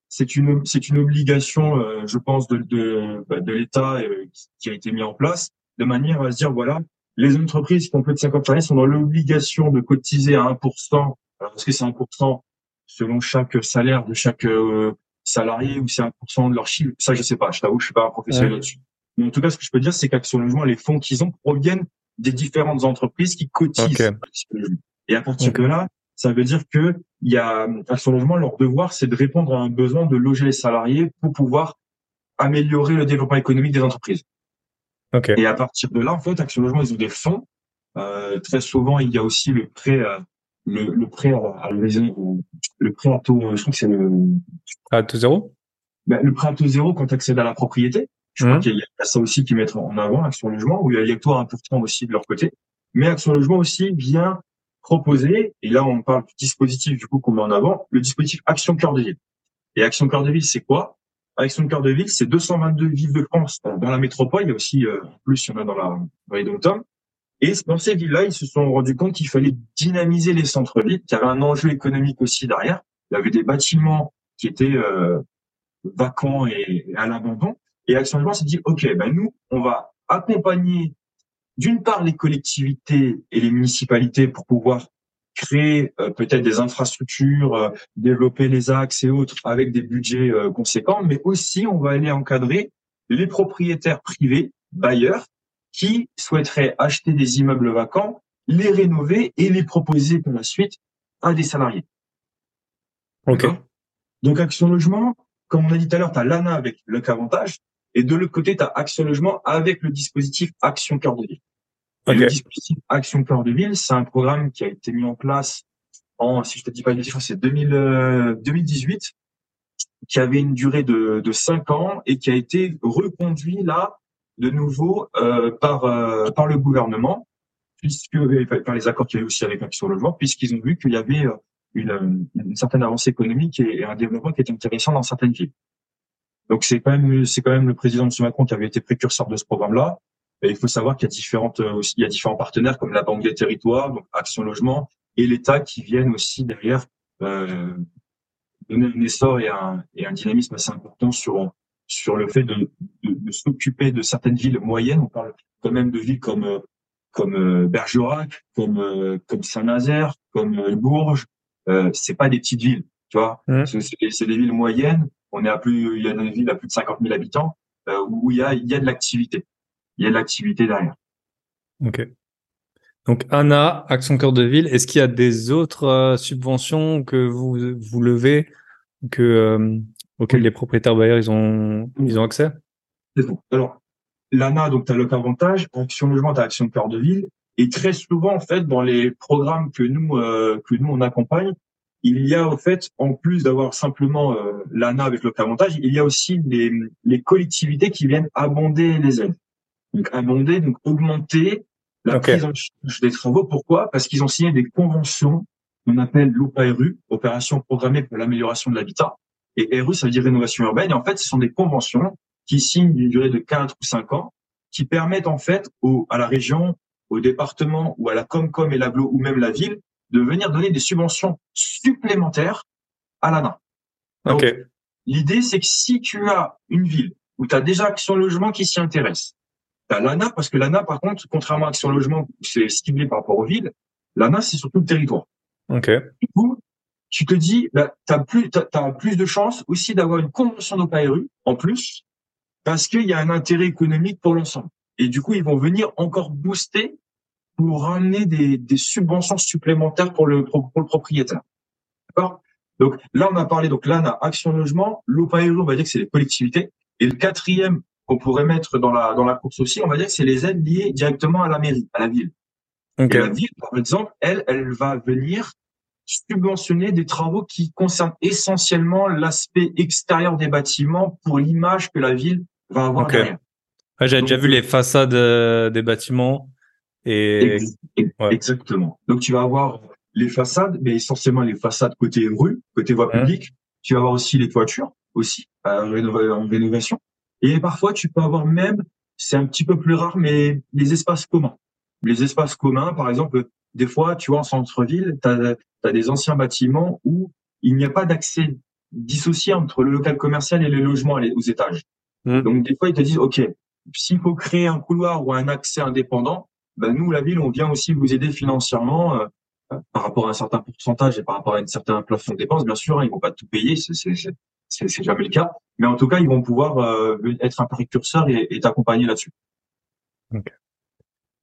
c'est une c'est une obligation, euh, je pense, de de, bah, de l'État euh, qui a été mis en place de manière à se dire voilà les entreprises qui ont plus de 50 salariés sont dans l'obligation de cotiser à 1%. Alors est-ce que c'est 1% selon chaque salaire de chaque euh, salarié ou c'est 1% de leur chiffre? Ça, je sais pas. Je t'avoue, je suis pas un professionnel là-dessus. Mais en tout cas, ce que je peux dire, c'est qu'Action Logement, les fonds qu'ils ont proviennent des différentes entreprises qui cotisent. Et à partir de là, ça veut dire que il y a Action Logement, leur devoir, c'est de répondre à un besoin de loger les salariés pour pouvoir améliorer le développement économique des entreprises. Okay. Et à partir de là, en fait, Action Logement, ils ont des fonds. Euh, très souvent, il y a aussi le prêt, euh, le, le, prêt à, le prêt à taux, je crois que c'est le à taux zéro? Ben, le prêt à taux zéro quand tu accèdes à la propriété. Je crois mmh. qu'il y a ça aussi qui mettent en avant Action Logement, où il y a les taux importants aussi de leur côté. Mais Action Logement aussi vient proposer, et là on parle du dispositif du coup qu'on met en avant, le dispositif Action Cœur de Ville. Et Action Cœur de Ville, c'est quoi? Action Cœur de Ville, c'est 222 villes de France dans la métropole. Il y a aussi euh, plus, il y en a dans, la, dans les dom Et dans ces villes-là, ils se sont rendus compte qu'il fallait dynamiser les centres-villes, qu'il y avait un enjeu économique aussi derrière. Il y avait des bâtiments qui étaient euh, vacants et, à l'abandon. Et Action Logement s'est dit, OK, ben nous, on va accompagner d'une part les collectivités et les municipalités pour pouvoir créer euh, peut-être des infrastructures, euh, développer les axes et autres avec des budgets euh, conséquents, mais aussi on va aller encadrer les propriétaires privés, bailleurs, qui souhaiteraient acheter des immeubles vacants, les rénover et les proposer par la suite à des salariés. Ok. Donc Action Logement, comme on a dit tout à l'heure, tu as l'ANA avec le Cavantage, et de l'autre côté, tu as Action Logement avec le dispositif Action Cœur de Ville. Le dispositif Action Cœur de Ville, c'est un programme qui a été mis en place en, si je te dis pas une bêtise, c'est 2000, 2018, euh, qui avait une durée de, de 5 ans et qui a été reconduit là de nouveau euh, par euh, par le gouvernement, puisque par les accords qu'il y avait aussi avec Action Logement, puisqu'ils ont vu qu'il y avait euh, une, une, certaine avancée économique et un développement qui était intéressant dans certaines villes. Donc c'est quand même c'est quand même le président M. Macron qui avait été précurseur de ce programme-là. Et il faut savoir qu'il y a différentes euh, aussi il y a différents partenaires comme la Banque des Territoires, donc Action Logement et l'État qui viennent aussi derrière euh, donner un essor et un, et un dynamisme assez important sur sur le fait de, de, de s'occuper de certaines villes moyennes. On parle quand même de villes comme euh, comme euh, Bergerac, comme comme Saint-Nazaire, comme Bourges. Euh, c'est pas des petites villes, tu vois. Mmh. C'est des villes moyennes on est à plus, il y a une ville à plus de 50 000 habitants euh, où il y a, il y a de l'activité. Il y a de l'activité derrière. Ok. Donc Anna, Action Cœur de Ville, est-ce qu'il y a des autres euh, subventions que vous vous levez que euh, auxquelles les propriétaires bailleurs ils ont ils ont accès? Alors l'ANA donc tu as le avantage, Action Logement tu as Action Cœur de Ville et très souvent en fait dans les programmes que nous que nous on accompagne, il y a au fait, en plus d'avoir simplement euh, l'ANA avec le avantage, il y a aussi les, les collectivités qui viennent abonder les aides. Donc abonder, donc augmenter la prise en charge des travaux. Pourquoi? Parce qu'ils ont signé des conventions qu'on appelle l'OPARU, Opération programmée pour l'amélioration de l'habitat. Et RU, ça veut dire rénovation urbaine. Et en fait, ce sont des conventions qui signent d'une durée de 4 ou 5 ans, qui permettent en fait au, à la région, au département ou à la Comcom et l'ABLO ou même la ville de venir donner des subventions supplémentaires à l'ANA. Okay. L'idée, c'est que si tu as une ville où tu as déjà Action Logement qui s'y intéresse, tu as l'ANA, parce que l'ANA, par contre, contrairement à Action Logement, c'est ciblé par rapport aux villes, l'ANA, c'est surtout le territoire. Okay. Du coup, tu te dis, bah, tu as plus, as, plus de chances aussi d'avoir une convention d'OPARU en plus, parce qu'il y a un intérêt économique pour l'ensemble. Et du coup, ils vont venir encore booster pour ramener des, des subventions supplémentaires pour le, pour, le propriétaire. D'accord? Donc là, on a parlé, donc là, on a Action Logement, l'OPAERO, on va dire que c'est les collectivités. Et le quatrième qu'on pourrait mettre dans la, dans la course aussi, on va dire que c'est les aides liées directement à la mairie, à la ville. Okay. Et la ville, par exemple, elle, elle va venir subventionner des travaux qui concernent essentiellement l'aspect extérieur des bâtiments pour l'image que la ville va avoir okay. derrière. Ouais, J'ai déjà vu les façades euh, des bâtiments et ouais. exactement. Donc tu vas avoir les façades, mais essentiellement les façades côté rue, côté voie publique. Tu vas avoir aussi les toitures aussi en rénovation. Et parfois tu peux avoir même, c'est un petit peu plus rare, mais les espaces communs. Les espaces communs, par exemple, des fois, tu vois, en centre-ville, tu as, des anciens bâtiments où il n'y a pas d'accès dissocié entre le local commercial et les logements aux étages. Mmh. Donc des fois, ils te disent, OK, s'il faut créer un couloir ou un accès indépendant, ben nous, la ville, on vient aussi vous aider financièrement. Euh, par rapport à un certain pourcentage et par rapport à un certain plafond de dépenses, bien sûr, hein, ils vont pas tout payer, c'est jamais le cas, mais en tout cas, ils vont pouvoir euh, être un précurseur et, et t'accompagner là-dessus.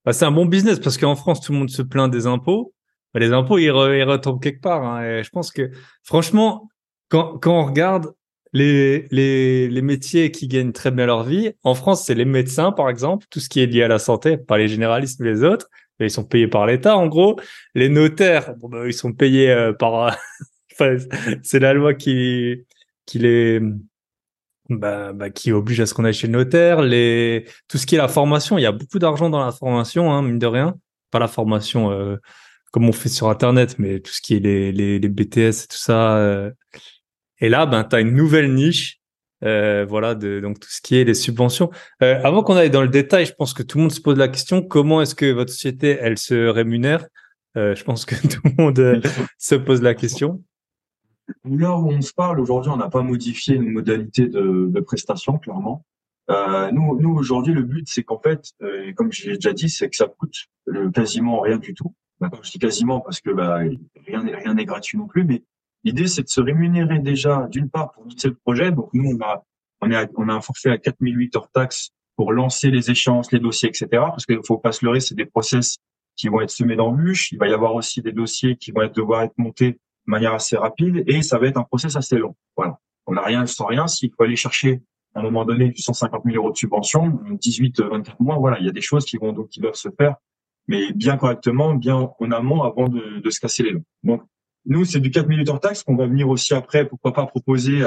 Bah, c'est un bon business parce qu'en France, tout le monde se plaint des impôts. Bah, les impôts, ils, retombent quelque part. Hein, et je pense que, franchement, quand, quand on regarde les, les, les métiers qui gagnent très bien leur vie, en France, c'est les médecins, par exemple, tout ce qui est lié à la santé, pas les généralistes ou les autres. Ils sont payés par l'État, en gros. Les notaires, bon, bah, ils sont payés euh, par... c'est la loi qui, qui les bah, bah, qui oblige à ce qu'on aille chez le notaire, les tout ce qui est la formation, il y a beaucoup d'argent dans la formation, hein, mine de rien. Pas la formation euh, comme on fait sur internet, mais tout ce qui est les, les, les BTS et tout ça. Euh. Et là, ben tu as une nouvelle niche, euh, voilà, de donc tout ce qui est les subventions. Euh, avant qu'on aille dans le détail, je pense que tout le monde se pose la question comment est-ce que votre société elle se rémunère? Je pense que tout le monde se pose la question. Là où on se parle, aujourd'hui, on n'a pas modifié nos modalités de, de prestation, clairement. Euh, nous, nous aujourd'hui, le but, c'est qu'en fait, euh, comme j'ai déjà dit, c'est que ça coûte euh, quasiment rien du tout. D'accord, je dis quasiment parce que bah, rien n'est rien n'est gratuit non plus, mais l'idée, c'est de se rémunérer déjà, d'une part, pour lancer le projet. Donc nous, on a on, est on a un forfait à 4008 hors taxes pour lancer les échéances, les dossiers, etc. Parce qu'il faut pas se leurrer, c'est des process qui vont être semés d'embûches. Il va y avoir aussi des dossiers qui vont être, devoir être montés de manière assez rapide et ça va être un process assez long. Voilà. On n'a rien sans rien. S'il faut aller chercher à un moment donné du 150 000 euros de subvention, 18, 24 mois, voilà, il y a des choses qui vont donc qui doivent se faire, mais bien correctement, bien en amont avant de, de se casser les dents. Donc nous, c'est du 4 minutes hors taxe qu'on va venir aussi après, pourquoi pas proposer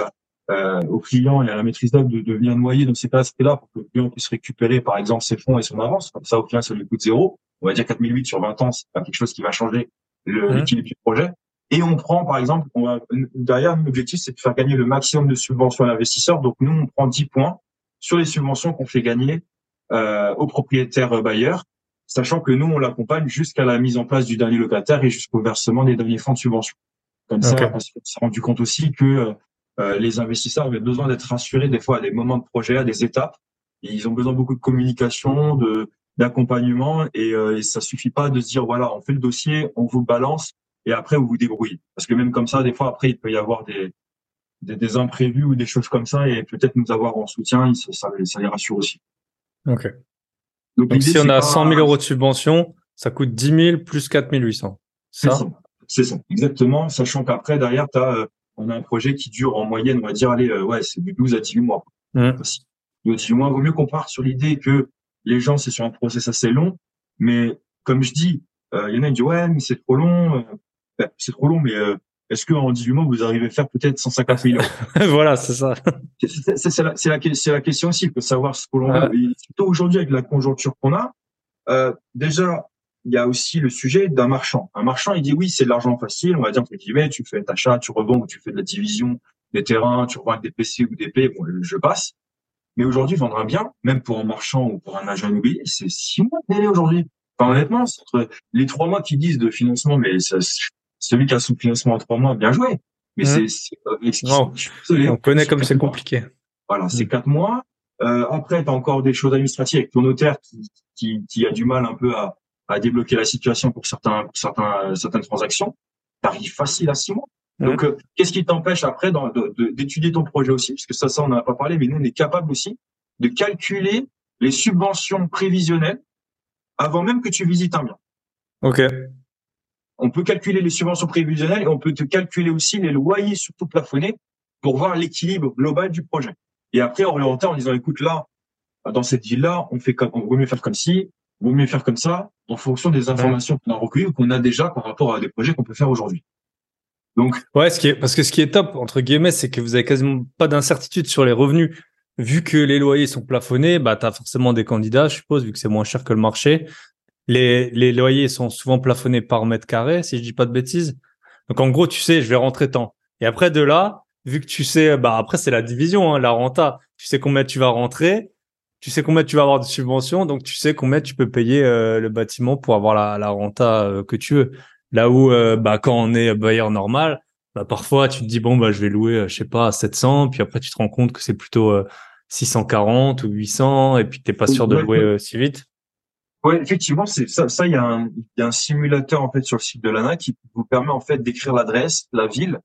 euh, aux clients et à la maîtrise d'œuvre de, de venir noyer dans ces aspects-là pour que le client puisse récupérer par exemple ses fonds et son avance. Comme ça, au client, ça lui coûte zéro. On va dire 4008 sur 20 ans, c'est pas quelque chose qui va changer mmh. l'équilibre du projet. Et on prend, par exemple, on va, derrière, l'objectif, c'est de faire gagner le maximum de subventions à l'investisseur. Donc, nous, on prend 10 points sur les subventions qu'on fait gagner euh, aux propriétaires bailleurs, sachant que nous, on l'accompagne jusqu'à la mise en place du dernier locataire et jusqu'au versement des derniers fonds de subvention. Comme ça, on s'est rendu compte aussi que euh, les investisseurs avaient besoin d'être rassurés des fois à des moments de projet, à des étapes. Et ils ont besoin beaucoup de communication, de d'accompagnement et, euh, et ça suffit pas de se dire voilà on fait le dossier, on vous balance et après vous vous débrouillez. Parce que même comme ça, des fois après il peut y avoir des des, des imprévus ou des choses comme ça et peut-être nous avoir en soutien, ça, ça, ça les rassure aussi. Ok. Donc, si on a 100 000 euros de subvention, ça coûte 10 000 plus 4 800. C'est ça. C'est ça, exactement. Sachant qu'après derrière, as, euh, on a un projet qui dure en moyenne, on va dire, allez, euh, ouais, c'est du 12 à 18 mois. Mmh. 18 mois, vaut mieux qu'on parte sur l'idée que les gens, c'est sur un process assez long, mais comme je dis, euh, il y en a qui disent ouais, mais c'est trop long. Ben, c'est trop long, mais euh, est-ce qu'en 18 mois, vous arrivez à faire peut-être 150 000 euros Voilà, c'est ça. C'est la, la, la, question aussi, il faut savoir ce que l'on a. surtout aujourd'hui, avec la conjoncture qu'on a, euh, déjà, il y a aussi le sujet d'un marchand. Un marchand, il dit oui, c'est de l'argent facile, on va dire entre guillemets, tu fais un achat, tu revends ou tu fais de la division des terrains, tu revends des PC ou des P, bon, je passe. Mais aujourd'hui, vendre un bien, même pour un marchand ou pour un agent immobilier, c'est six mois de délai aujourd'hui. Enfin, honnêtement, entre les trois mois qu'ils disent de financement, mais ça, celui qui a son financement en trois mois, bien joué. Mais mmh. c'est, on connaît comme c'est compliqué. Voilà, c'est mmh. quatre mois. Euh, après, tu as encore des choses administratives avec ton notaire qui, qui, qui a du mal un peu à, à débloquer la situation pour certains, pour certains, certaines transactions. T'arrives facile à six mois. Mmh. Donc, euh, qu'est-ce qui t'empêche après d'étudier ton projet aussi? Parce que ça, ça, on n'en a pas parlé, mais nous, on est capable aussi de calculer les subventions prévisionnelles avant même que tu visites un bien. Ok. On peut calculer les subventions prévisionnelles et on peut te calculer aussi les loyers surtout plafonnés pour voir l'équilibre global du projet. Et après, orienter en disant, écoute, là, dans cette ville-là, on fait on vaut mieux faire comme ci, vaut mieux faire comme ça, en fonction des informations qu'on a recueillies ou qu'on a déjà par rapport à des projets qu'on peut faire aujourd'hui. Donc. Ouais, parce que ce qui est top, entre guillemets, c'est que vous avez quasiment pas d'incertitude sur les revenus. Vu que les loyers sont plafonnés, bah, tu as forcément des candidats, je suppose, vu que c'est moins cher que le marché. Les, les loyers sont souvent plafonnés par mètre carré, si je dis pas de bêtises. Donc en gros, tu sais, je vais rentrer tant. Et après de là, vu que tu sais, bah après c'est la division, hein, la renta. Tu sais combien tu vas rentrer, tu sais combien tu vas avoir de subventions, donc tu sais combien tu peux payer euh, le bâtiment pour avoir la, la renta euh, que tu veux. Là où, euh, bah quand on est bailleur normal, bah parfois tu te dis bon bah je vais louer, je sais pas, à 700, puis après tu te rends compte que c'est plutôt 640 ou 800, et puis t'es pas sûr de louer si vite. Ouais, effectivement, c'est ça. Ça, il y a un, il y a un simulateur en fait sur le site de l'ANA qui vous permet en fait d'écrire l'adresse, la ville,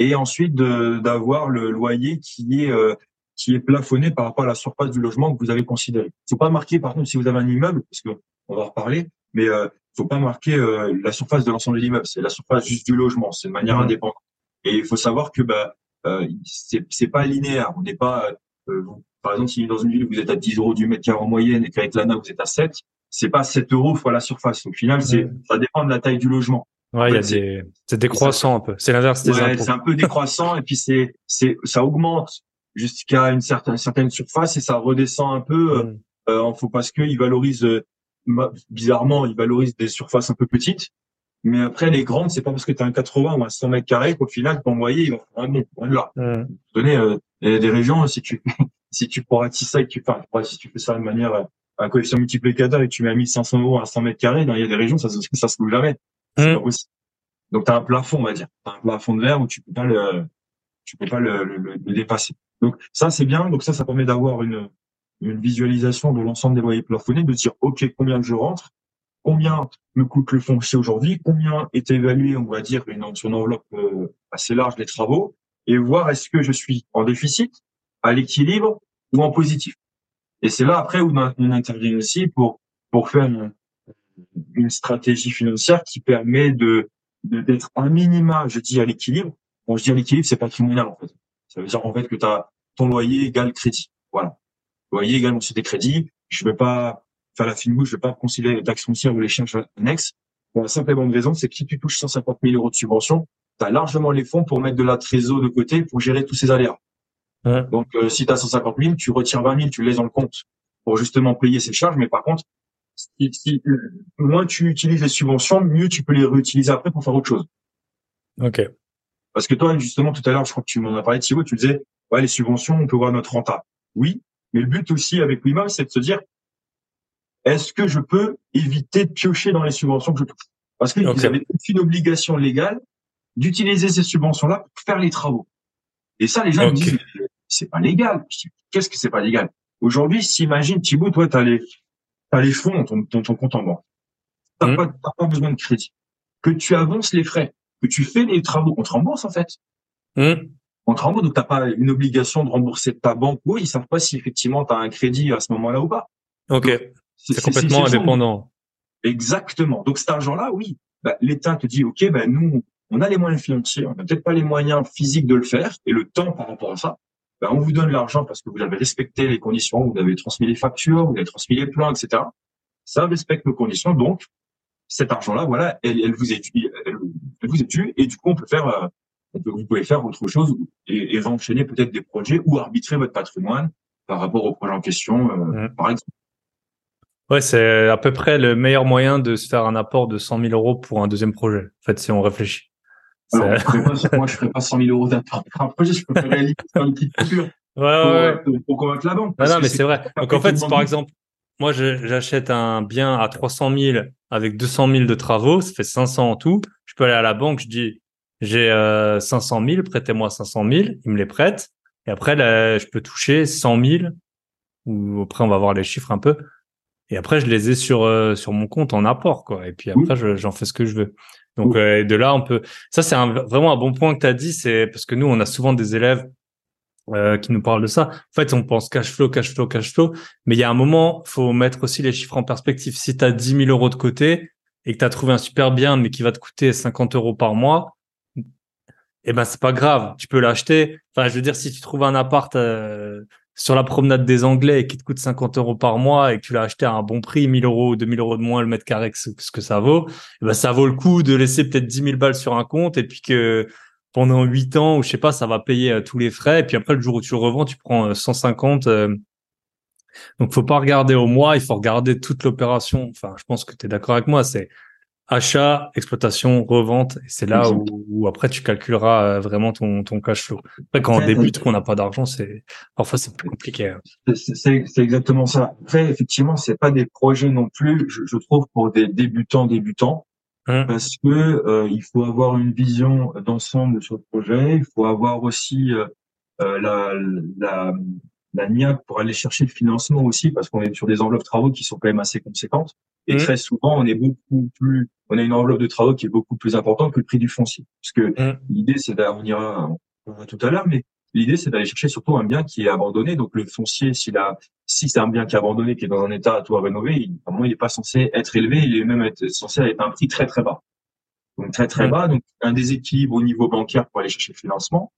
et ensuite d'avoir le loyer qui est euh, qui est plafonné par rapport à la surface du logement que vous avez considéré. faut pas marquer par contre si vous avez un immeuble, parce que on va en reparler, mais euh, faut pas marquer euh, la surface de l'ensemble de l'immeuble, c'est la surface juste du logement, c'est de manière indépendante. Et il faut savoir que bah euh, c'est c'est pas linéaire, on n'est pas euh, par exemple si dans une ville vous êtes à 10 euros du mètre carré en moyenne et qu'avec l'ANA vous êtes à 7, c'est pas 7 euros fois la surface. Au final, c'est ça dépend de la taille du logement. Ouais, il y a des c'est décroissant un peu. C'est l'inverse des ouais, C'est un peu décroissant et puis c'est c'est ça augmente jusqu'à une certaine certaine surface et ça redescend un peu. Mm. Euh, en faut parce que il valorise euh, bizarrement, il valorise des surfaces un peu petites. Mais après, les grandes, c'est pas parce que tu as un 80 ou un 100 mètres carrés qu'au final, ton loyer, il va faire un bon. Voilà. Mmh. Donner, euh, il y a des régions, si tu, si tu pourras ça et que tu, enfin, si tu fais ça de manière, un coefficient multiplicateur et que tu mets à 1500 euros à 100 mètres carrés, il y a des régions, ça, ça se loue jamais. C'est mmh. pas possible. Donc, tu as un plafond, on va dire. Tu as un plafond de verre où tu peux pas le, tu peux pas le, le, le dépasser. Donc, ça, c'est bien. Donc, ça, ça permet d'avoir une, une visualisation de l'ensemble des loyers plafonnés, de dire, OK, combien je rentre, combien me coûte le foncier aujourd'hui, combien est évalué, on va dire, une, sur une enveloppe euh, assez large les travaux, et voir est-ce que je suis en déficit, à l'équilibre ou en positif. Et c'est là après où on intervient aussi pour pour faire une, stratégie financière qui permet de d'être un minima, je dis à l'équilibre. Bon, je dis à l'équilibre, c'est patrimonial en fait. Ça veut dire en fait que tu as ton loyer égal crédit. Voilà loyer également c'est des crédits. Je vais pas faire la fine bouche, je vais pas considérer les taxes foncières ou les charges annexes. Pour la simple et bonne raison, c'est que si tu touches 150 000 euros de subvention, tu as largement les fonds pour mettre de la trésorerie de côté pour gérer tous ces aléas. Donc, euh, si tu as 150 000, tu retires 20 000, tu les dans le compte pour justement payer ces charges. Mais par contre, si, moins tu utilises les subventions, mieux tu peux les réutiliser après pour faire autre chose. Ok. Parce que toi, justement, tout à l'heure, je crois que tu m'en as parlé, Thibaut, tu disais, ouais, les subventions, on peut voir notre renta. Oui, mais le but aussi avec Wimam, c'est de se dire, est-ce que je peux éviter de piocher dans les subventions que je touche? Parce qu'ils okay. avaient une obligation légale d'utiliser ces subventions-là pour faire les travaux. Et ça, les gens me disent, c'est pas légal. Qu'est-ce que c'est pas légal? Aujourd'hui, s'imagine, Thibaut, toi, tu as les, as les fonds dans ton, ton, compte en banque. Tu n'as mmh. pas, pas, besoin de crédit. Que tu avances les frais, que tu fais les travaux, on te rembourse en fait. Mmh donc tu n'as pas une obligation de rembourser ta banque. Oui, ils savent pas si effectivement tu as un crédit à ce moment-là ou pas. Ok. C'est complètement indépendant. Exactement. Donc cet argent-là, oui, bah, l'État te dit, ok, ben nous, on a les moyens financiers, on n'a peut-être pas les moyens physiques de le faire et le temps par rapport à ça. Ben, on vous donne l'argent parce que vous avez respecté les conditions, vous avez transmis les factures, vous avez transmis les plans, etc. Ça respecte nos conditions, donc cet argent-là, voilà, elle, elle vous est elle, elle, vous est due, et du coup on peut faire euh, vous pouvez faire autre chose et, et enchaîner peut-être des projets ou arbitrer votre patrimoine par rapport au projet en question, euh, par exemple. Ouais, c'est à peu près le meilleur moyen de se faire un apport de 100 000 euros pour un deuxième projet. En fait, si on réfléchit. Alors, je moi, je ferais pas 100 000 euros d'apport pour un projet. Je peux réaliser une petite coupure. Ouais, ouais, pour, pour, convaincre la banque. Non, non mais c'est vrai. Donc, en fait, par exemple, moi, j'achète un bien à 300 000 avec 200 000 de travaux. Ça fait 500 en tout. Je peux aller à la banque. Je dis, j'ai euh, 500 000, prêtez-moi 500 000, ils me les prêtent. Et après, là, je peux toucher 100 000, ou après, on va voir les chiffres un peu. Et après, je les ai sur euh, sur mon compte en apport, quoi. Et puis après, j'en fais ce que je veux. Donc, euh, de là, on peut. Ça, c'est vraiment un bon point que tu as dit. C'est parce que nous, on a souvent des élèves euh, qui nous parlent de ça. En fait, on pense cash flow, cash flow, cash flow. Mais il y a un moment, faut mettre aussi les chiffres en perspective. Si tu as 10 000 euros de côté et que tu as trouvé un super bien, mais qui va te coûter 50 euros par mois, eh ben c'est pas grave, tu peux l'acheter. Enfin, je veux dire, si tu trouves un appart euh, sur la promenade des Anglais qui te coûte 50 euros par mois et que tu l'as acheté à un bon prix, 1000 euros ou 2000 euros de moins le mètre carré ce, que ça vaut, eh ben ça vaut le coup de laisser peut-être 10 000 balles sur un compte et puis que pendant 8 ans ou je sais pas, ça va payer euh, tous les frais et puis après le jour où tu revends, tu prends 150. Euh, donc faut pas regarder au mois, il faut regarder toute l'opération. Enfin, je pense que tu d'accord avec moi, c'est achat, exploitation, revente. Et c'est là où, après tu calculeras euh, vraiment ton, ton cash flow. Après, quand on débute, qu'on n'a pas d'argent, c'est parfois c'est plus compliqué. Hein. C'est exactement ça. Après, effectivement, c'est pas des projets non plus, je, je trouve, pour des débutants débutants. Hein? Parce que euh, il faut avoir une vision d'ensemble sur le projet. Il faut avoir aussi euh, la, la la NIAC pour aller chercher le financement aussi, parce qu'on est sur des enveloppes de travaux qui sont quand même assez conséquentes. Et Mhm. très souvent, on est beaucoup plus, on a une enveloppe de travaux qui est beaucoup plus importante que le prix du foncier. Parce que Mhm. l'idée, c'est d'aller, on ira, on tout à l'heure, mais l'idée, c'est d'aller chercher surtout un bien qui est abandonné. Donc, le foncier, s'il a, si c'est un bien qui est abandonné, qui est dans un état à tout à rénover, il, normalement, il n'est pas censé être élevé, il est même être, censé être un prix très, très bas. Donc, très, très Mhm. bas. Donc, un déséquilibre au niveau bancaire pour aller chercher le financement.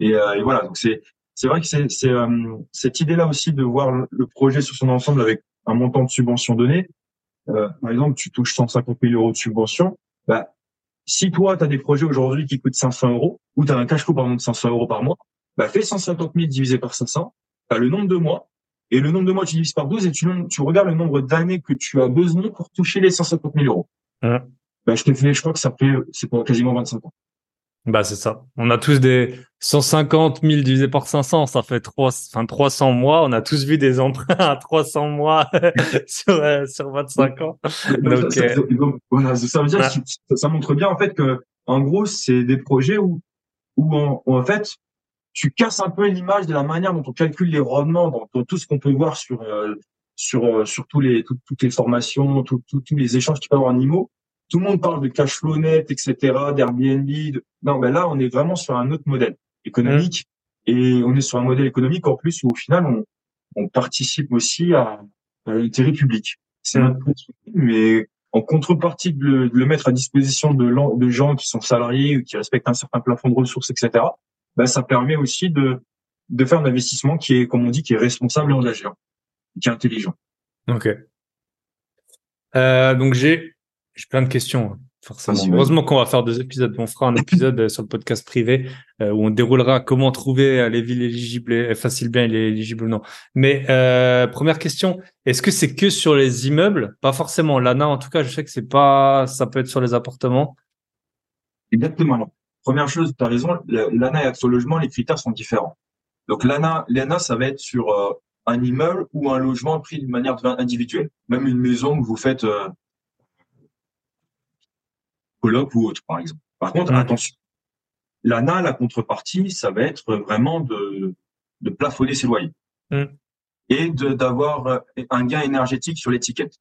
Et, euh, et voilà. Donc, c'est, c'est vrai que c'est, c'est euh, cette idée-là aussi de voir le- projet sur son ensemble avec un montant de subvention donné. Euh, par exemple, tu touches 150 000 euros de subvention. Bah, si toi, tu as des projets aujourd'hui qui coûtent 500 euros, ou tu as un cash flow pardon, de 500 euros par mois, bah, fais 150 000 divisé par 500, tu as le nombre de mois, et le nombre de mois tu divises par 12, et tu, tu regardes le nombre d'années que tu as besoin pour toucher les 150 000 euros. Bah, je te fais, je crois que ça fait, c'est pour quasiment 25 ans. Bah, c'est ça. On a tous des 150 000 divisé par 500, ça fait 3, enfin, 300 mois. On a tous vu des emprunts à 300 mois sur, euh, sur 25 ans. Donc, ça, euh, ça- donc, voilà, ça veut dire que ça, ça montre bien en fait que en gros c'est des projets où où en, où, en fait tu casses un peu l'image de la manière dont on calcule les rendements dans, dans tout ce qu'on peut voir sur euh, sur euh, sur tous les tout- toutes les formations tous les échanges qu'il peut y avoir en IMO tout le monde parle de cash flow net etc d'Airbnb de... non mais là on est vraiment sur un autre modèle économique et on est sur un modèle économique en plus où au final on on participe aussi à, à l'intérêt public c'est Mm. un peu mais en contrepartie de le, de le mettre à disposition de, gens qui sont salariés ou qui respectent un certain plafond de ressources, etc., ben, ça permet aussi de, de faire un investissement qui est, comme on dit, qui est responsable et engagé, hein, qui est intelligent. ok. Euh, donc, j'ai, j'ai plein de questions. hein, Forcément. Heureusement qu'on va faire deux épisodes. On fera un épisode euh, sur le podcast privé euh, où on déroulera comment trouver euh, les villes éligibles, et, facile bien et les éligibles ou non. Mais euh, première question, est-ce que c'est que sur les immeubles? Pas forcément. L'ANA, en tout cas, je sais que c'est pas. Ça peut être sur les appartements. Exactement. Alors, première chose, tu as raison, l'ANA et Action Logement, les critères sont différents. Donc l'ANA, l'ANA, ça va être sur un immeuble ou un logement pris d'une manière individuelle, même une maison que vous faites ou autre, par exemple. Par contre, attention, l'ANA, la contrepartie, ça va être vraiment de, de plafonner ses loyers Mhm. et d'avoir euh, un gain énergétique sur l'étiquette.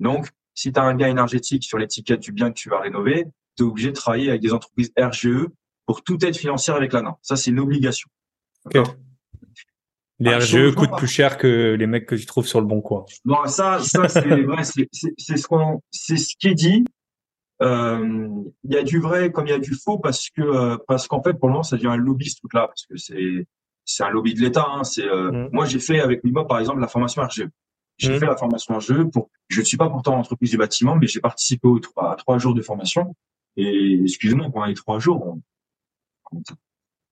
Donc, si tu as un gain énergétique sur l'étiquette du bien que tu vas rénover, tu es obligé de travailler avec des entreprises RGE pour toute aide financière avec l'ANA. Ça, c'est une obligation. Les RGE le coûtent fond, plus cher que les mecs que tu trouves sur le bon coin. Bon, ça, ça c'est vrai, c'est ce qu'on, c'est ce qui est dit. Euh, Il y a du vrai comme il y a du faux parce que euh, parce qu'en fait pour le moment ça devient un lobby ce truc-là parce que c'est c'est un lobby de l'État. Hein, c'est euh, Mm. moi j'ai fait avec Mima par exemple la formation RGE. J'ai Mm. fait la formation RGE pour. Je ne suis pas pourtant en entreprise du bâtiment, mais j'ai participé aux trois, à trois jours de formation. Et excusez-moi, pendant les trois jours, on,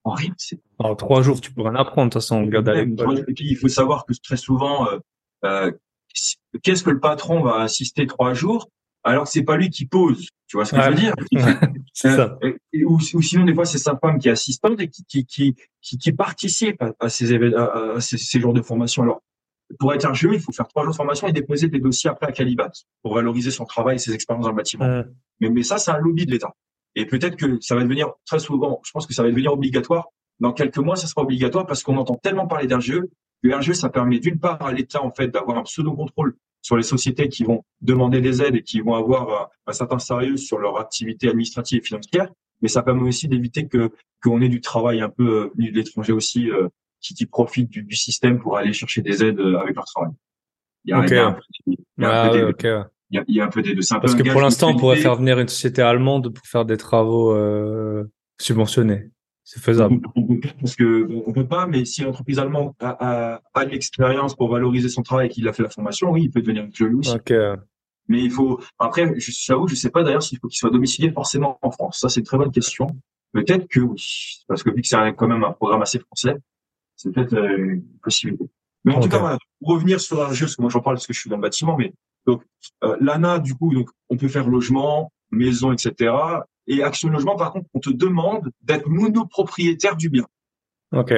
on, rien. C'est En trois jours, tu rien apprendre. De toute façon, regarde l'école. Et puis, il faut savoir que très souvent, euh, euh, qu'est-ce que le patron va assister trois jours alors que c'est pas lui qui pose Tu vois ce que je veux dire? C'est ça. Euh, ou, ou sinon, des fois, c'est sa femme qui est assistante et qui, qui, qui, qui, qui participe à, à ces, à, ces, ces jours de formation. Alors, pour être RGE, il faut faire trois jours de formation et déposer des dossiers après à Calibat pour valoriser son travail et ses expériences dans le bâtiment. Mais ça, c'est un lobby de l'État. Et peut-être que ça va devenir très souvent, je pense que ça va devenir obligatoire. Dans quelques mois, ça sera obligatoire parce qu'on entend tellement parler d'RGE que RGE, ça permet d'une part à l'État, en fait, d'avoir un pseudo-contrôle sur les sociétés qui vont demander des aides et qui vont avoir un, un certain sérieux sur leur activité administrative et financière. Mais ça permet aussi d'éviter que qu'on ait du travail un peu euh, venu de l'étranger aussi euh, qui, qui profitent du, du système pour aller chercher des aides euh, avec leur travail. Il y a, un peu, des deux. un peu Parce que pour l'instant, on pourrait faire venir une société allemande pour faire des travaux euh, subventionnés. C'est faisable. Parce que on peut pas, mais si l'entreprise allemande a, a, a de l'expérience pour valoriser son travail et qu'il a fait la formation, oui, il peut devenir joli aussi. Ok. Mais il faut, après, je- j'avoue, je sais pas d'ailleurs s'il faut qu'il soit domicilié forcément en France. Ça, c'est une très bonne question. Peut-être que oui. Parce que vu que c'est quand même un programme assez français, c'est peut-être euh, une possibilité. Mais en tout cas, voilà, pour revenir sur un jeu, parce que moi j'en parle parce que je suis dans le bâtiment, mais donc euh, l'ANA, du coup, donc on peut faire logement, maison, etc. Et action logement, par contre, on te demande d'être monopropriétaire du bien. Ok.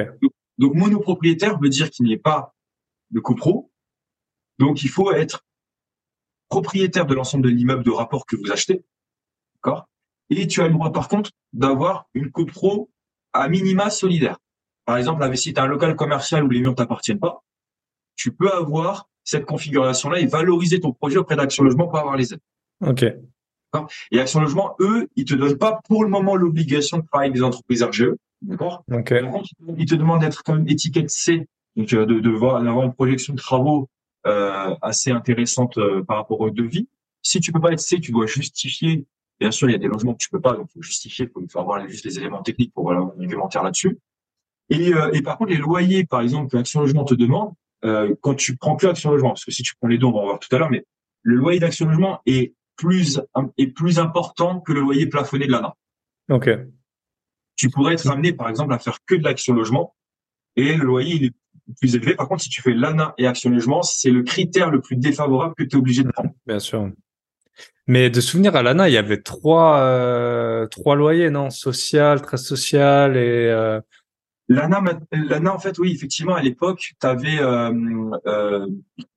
Donc monopropriétaire veut dire qu'il n'y ait pas de copro. Donc il faut être propriétaire de l'ensemble de l'immeuble de rapport que vous achetez. D'accord? Et tu as le droit par contre d'avoir une copro à minima solidaire. par exemple, si tu as un local commercial où les murs t'appartiennent pas, tu peux avoir cette configuration-là et valoriser ton projet auprès d'Action Logement pour avoir les aides. Ok. Et Action Logement, eux, ils te donnent pas pour le moment l'obligation de travailler avec des entreprises RGE. D'accord? Ok. Ils te demandent d'être quand même étiquette C, donc euh, de, de voir d'avoir une projection de travaux euh, assez intéressante euh, par rapport au devis. Si tu peux pas être C, tu dois justifier. Bien sûr, il y a des logements que tu peux pas, donc faut justifier, il faut avoir juste les éléments techniques pour avoir un argumentaire là-dessus. Et, euh, et par contre, les loyers, par exemple, que Action Logement te demande, euh, quand tu prends que Action Logement, parce que si tu prends les deux, on va voir tout à l'heure, mais le loyer d'Action Logement est plus est plus important que le loyer plafonné de l'ANA. Ok. Tu pourrais être amené, par exemple, à faire que de l'Action Logement et le loyer il est plus élevé. Par contre, si tu fais l'ANA et Action Logement, c'est le critère le plus défavorable que tu es obligé de prendre. Bien sûr. Mais de souvenir à l'ANA, il y avait trois euh, trois loyers, non? Social, très social et euh, L'ANA, l'ANA, en fait, oui, effectivement, à l'époque, tu avais, euh, euh,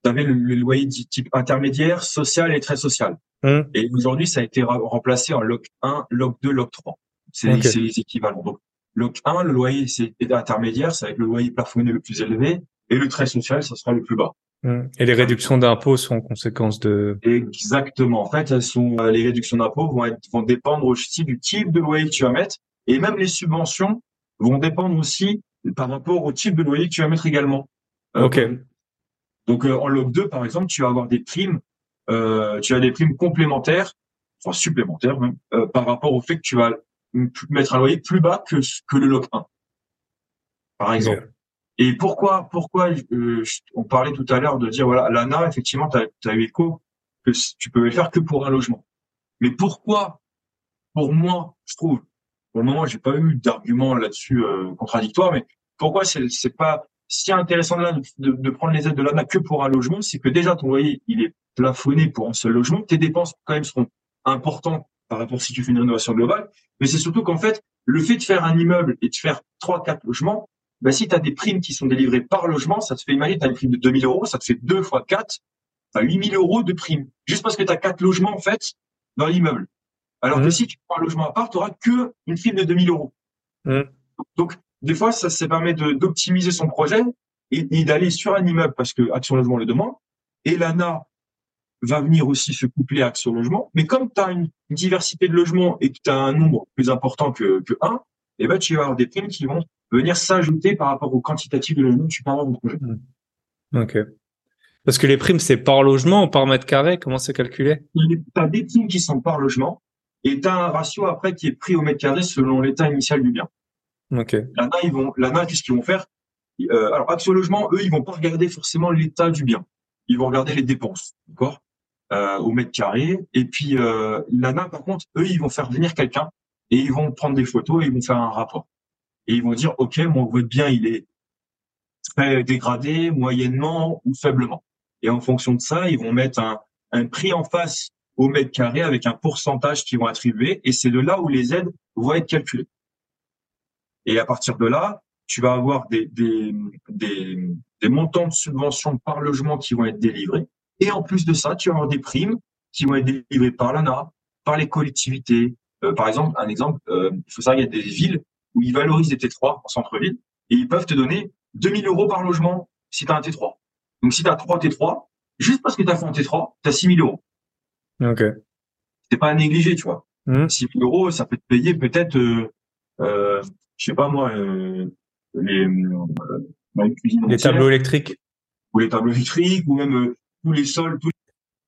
avais le, le, loyer du type intermédiaire, social et très social. Hum. Et aujourd'hui, ça a été remplacé en LOC 1, LOC 2, LOC 3. C'est Okay. les équivalents. Donc, LOC 1, le loyer c'est intermédiaire, ça va être le loyer plafonné le plus élevé, et le très social, ça sera le plus bas. hum. et les réductions d'impôts sont en conséquence de. Exactement. En fait, elles sont, euh, les réductions d'impôts vont, être, vont dépendre aussi du type de loyer que tu vas mettre, et même les subventions vont dépendre aussi par rapport au type de loyer que tu vas mettre également. Euh, Ok. Donc euh, en LOC 2, par exemple, tu vas avoir des primes, euh, tu as des primes complémentaires, enfin supplémentaires même, euh, par rapport au fait que tu vas mettre un loyer plus bas que, que le LOC 1, par exemple. Et pourquoi, pourquoi euh, on parlait tout à l'heure de dire voilà, l'ANA, effectivement, tu as, eu écho que tu peux le faire que pour un logement. Mais pourquoi, pour moi, je trouve, pour le moment, j'ai pas eu d'argument là-dessus euh, contradictoire, mais pourquoi c'est c'est pas si intéressant de, de, prendre les aides de l'ANA que pour un logement, c'est que déjà ton loyer il est plafonné pour un seul logement, tes dépenses quand même seront importantes par rapport si tu fais une rénovation globale, mais c'est surtout qu'en fait le fait de faire un immeuble et de faire trois quatre logements, bah, si tu as des primes qui sont délivrées par logement, ça te fait imaginer tu as une prime de 2000 euros, ça te fait deux fois quatre, tu as 8000 euros de prime juste parce que tu as quatre logements en fait dans l'immeuble. Alors que Mhm. si tu prends un logement à part, tu auras que une prime de 2000 euros. Mhm. Donc, des fois, ça, ça permet d'optimiser son projet et, et d'aller sur un immeuble parce que Action Logement le demande. Et l'ANA va venir aussi se coupler à Action Logement. Mais comme tu as une diversité de logements et que tu as un nombre plus important que, que un, eh ben, tu vas avoir des primes qui vont venir s'ajouter par rapport au quantitatif de logements que tu peux avoir dans ton projet. Ok. Parce que les primes c'est par logement ou par mètre carré, comment c'est calculé? Tu as des primes qui sont par logement et tu as un ratio après qui est pris au mètre carré selon l'état initial du bien. Ok. L'ANA, ils vont, l'ANA, qu'est-ce qu'ils vont faire? Euh, Alors, Action Logement, eux, ils vont pas regarder forcément l'état du bien. Ils vont regarder les dépenses, d'accord, euh, au mètre carré. Et puis, euh, l'ANA, par contre, eux, ils vont faire venir quelqu'un et ils vont prendre des photos et ils vont faire un rapport. Et ils vont dire, OK, mon votre bien, il est très dégradé, moyennement ou faiblement. Et en fonction de ça, ils vont mettre un, un prix en face au mètre carré avec un pourcentage qu'ils vont attribuer. Et c'est de là où les aides vont être calculées. Et à partir de là, tu vas avoir des, des, des, des montants de subventions par logement qui vont être délivrés. Et en plus de ça, tu vas avoir des primes qui vont être délivrées par l'ANA, par les collectivités. Euh, par exemple, un exemple, euh, il faut savoir qu'il y a des villes où ils valorisent des T3 en centre-ville et ils peuvent te donner 2000 euros par logement si tu as un T3. Donc si tu as 3 T3, juste parce que tu as fait un T3, tu as 6000 euros. Ok. C'est pas à négliger, tu vois. Mhm. 6000 euros, ça peut te payer peut-être, euh, euh, je sais pas moi, euh, les, euh, bah, Les tableaux électriques. ou les tableaux électriques, ou même euh, tous les sols, tous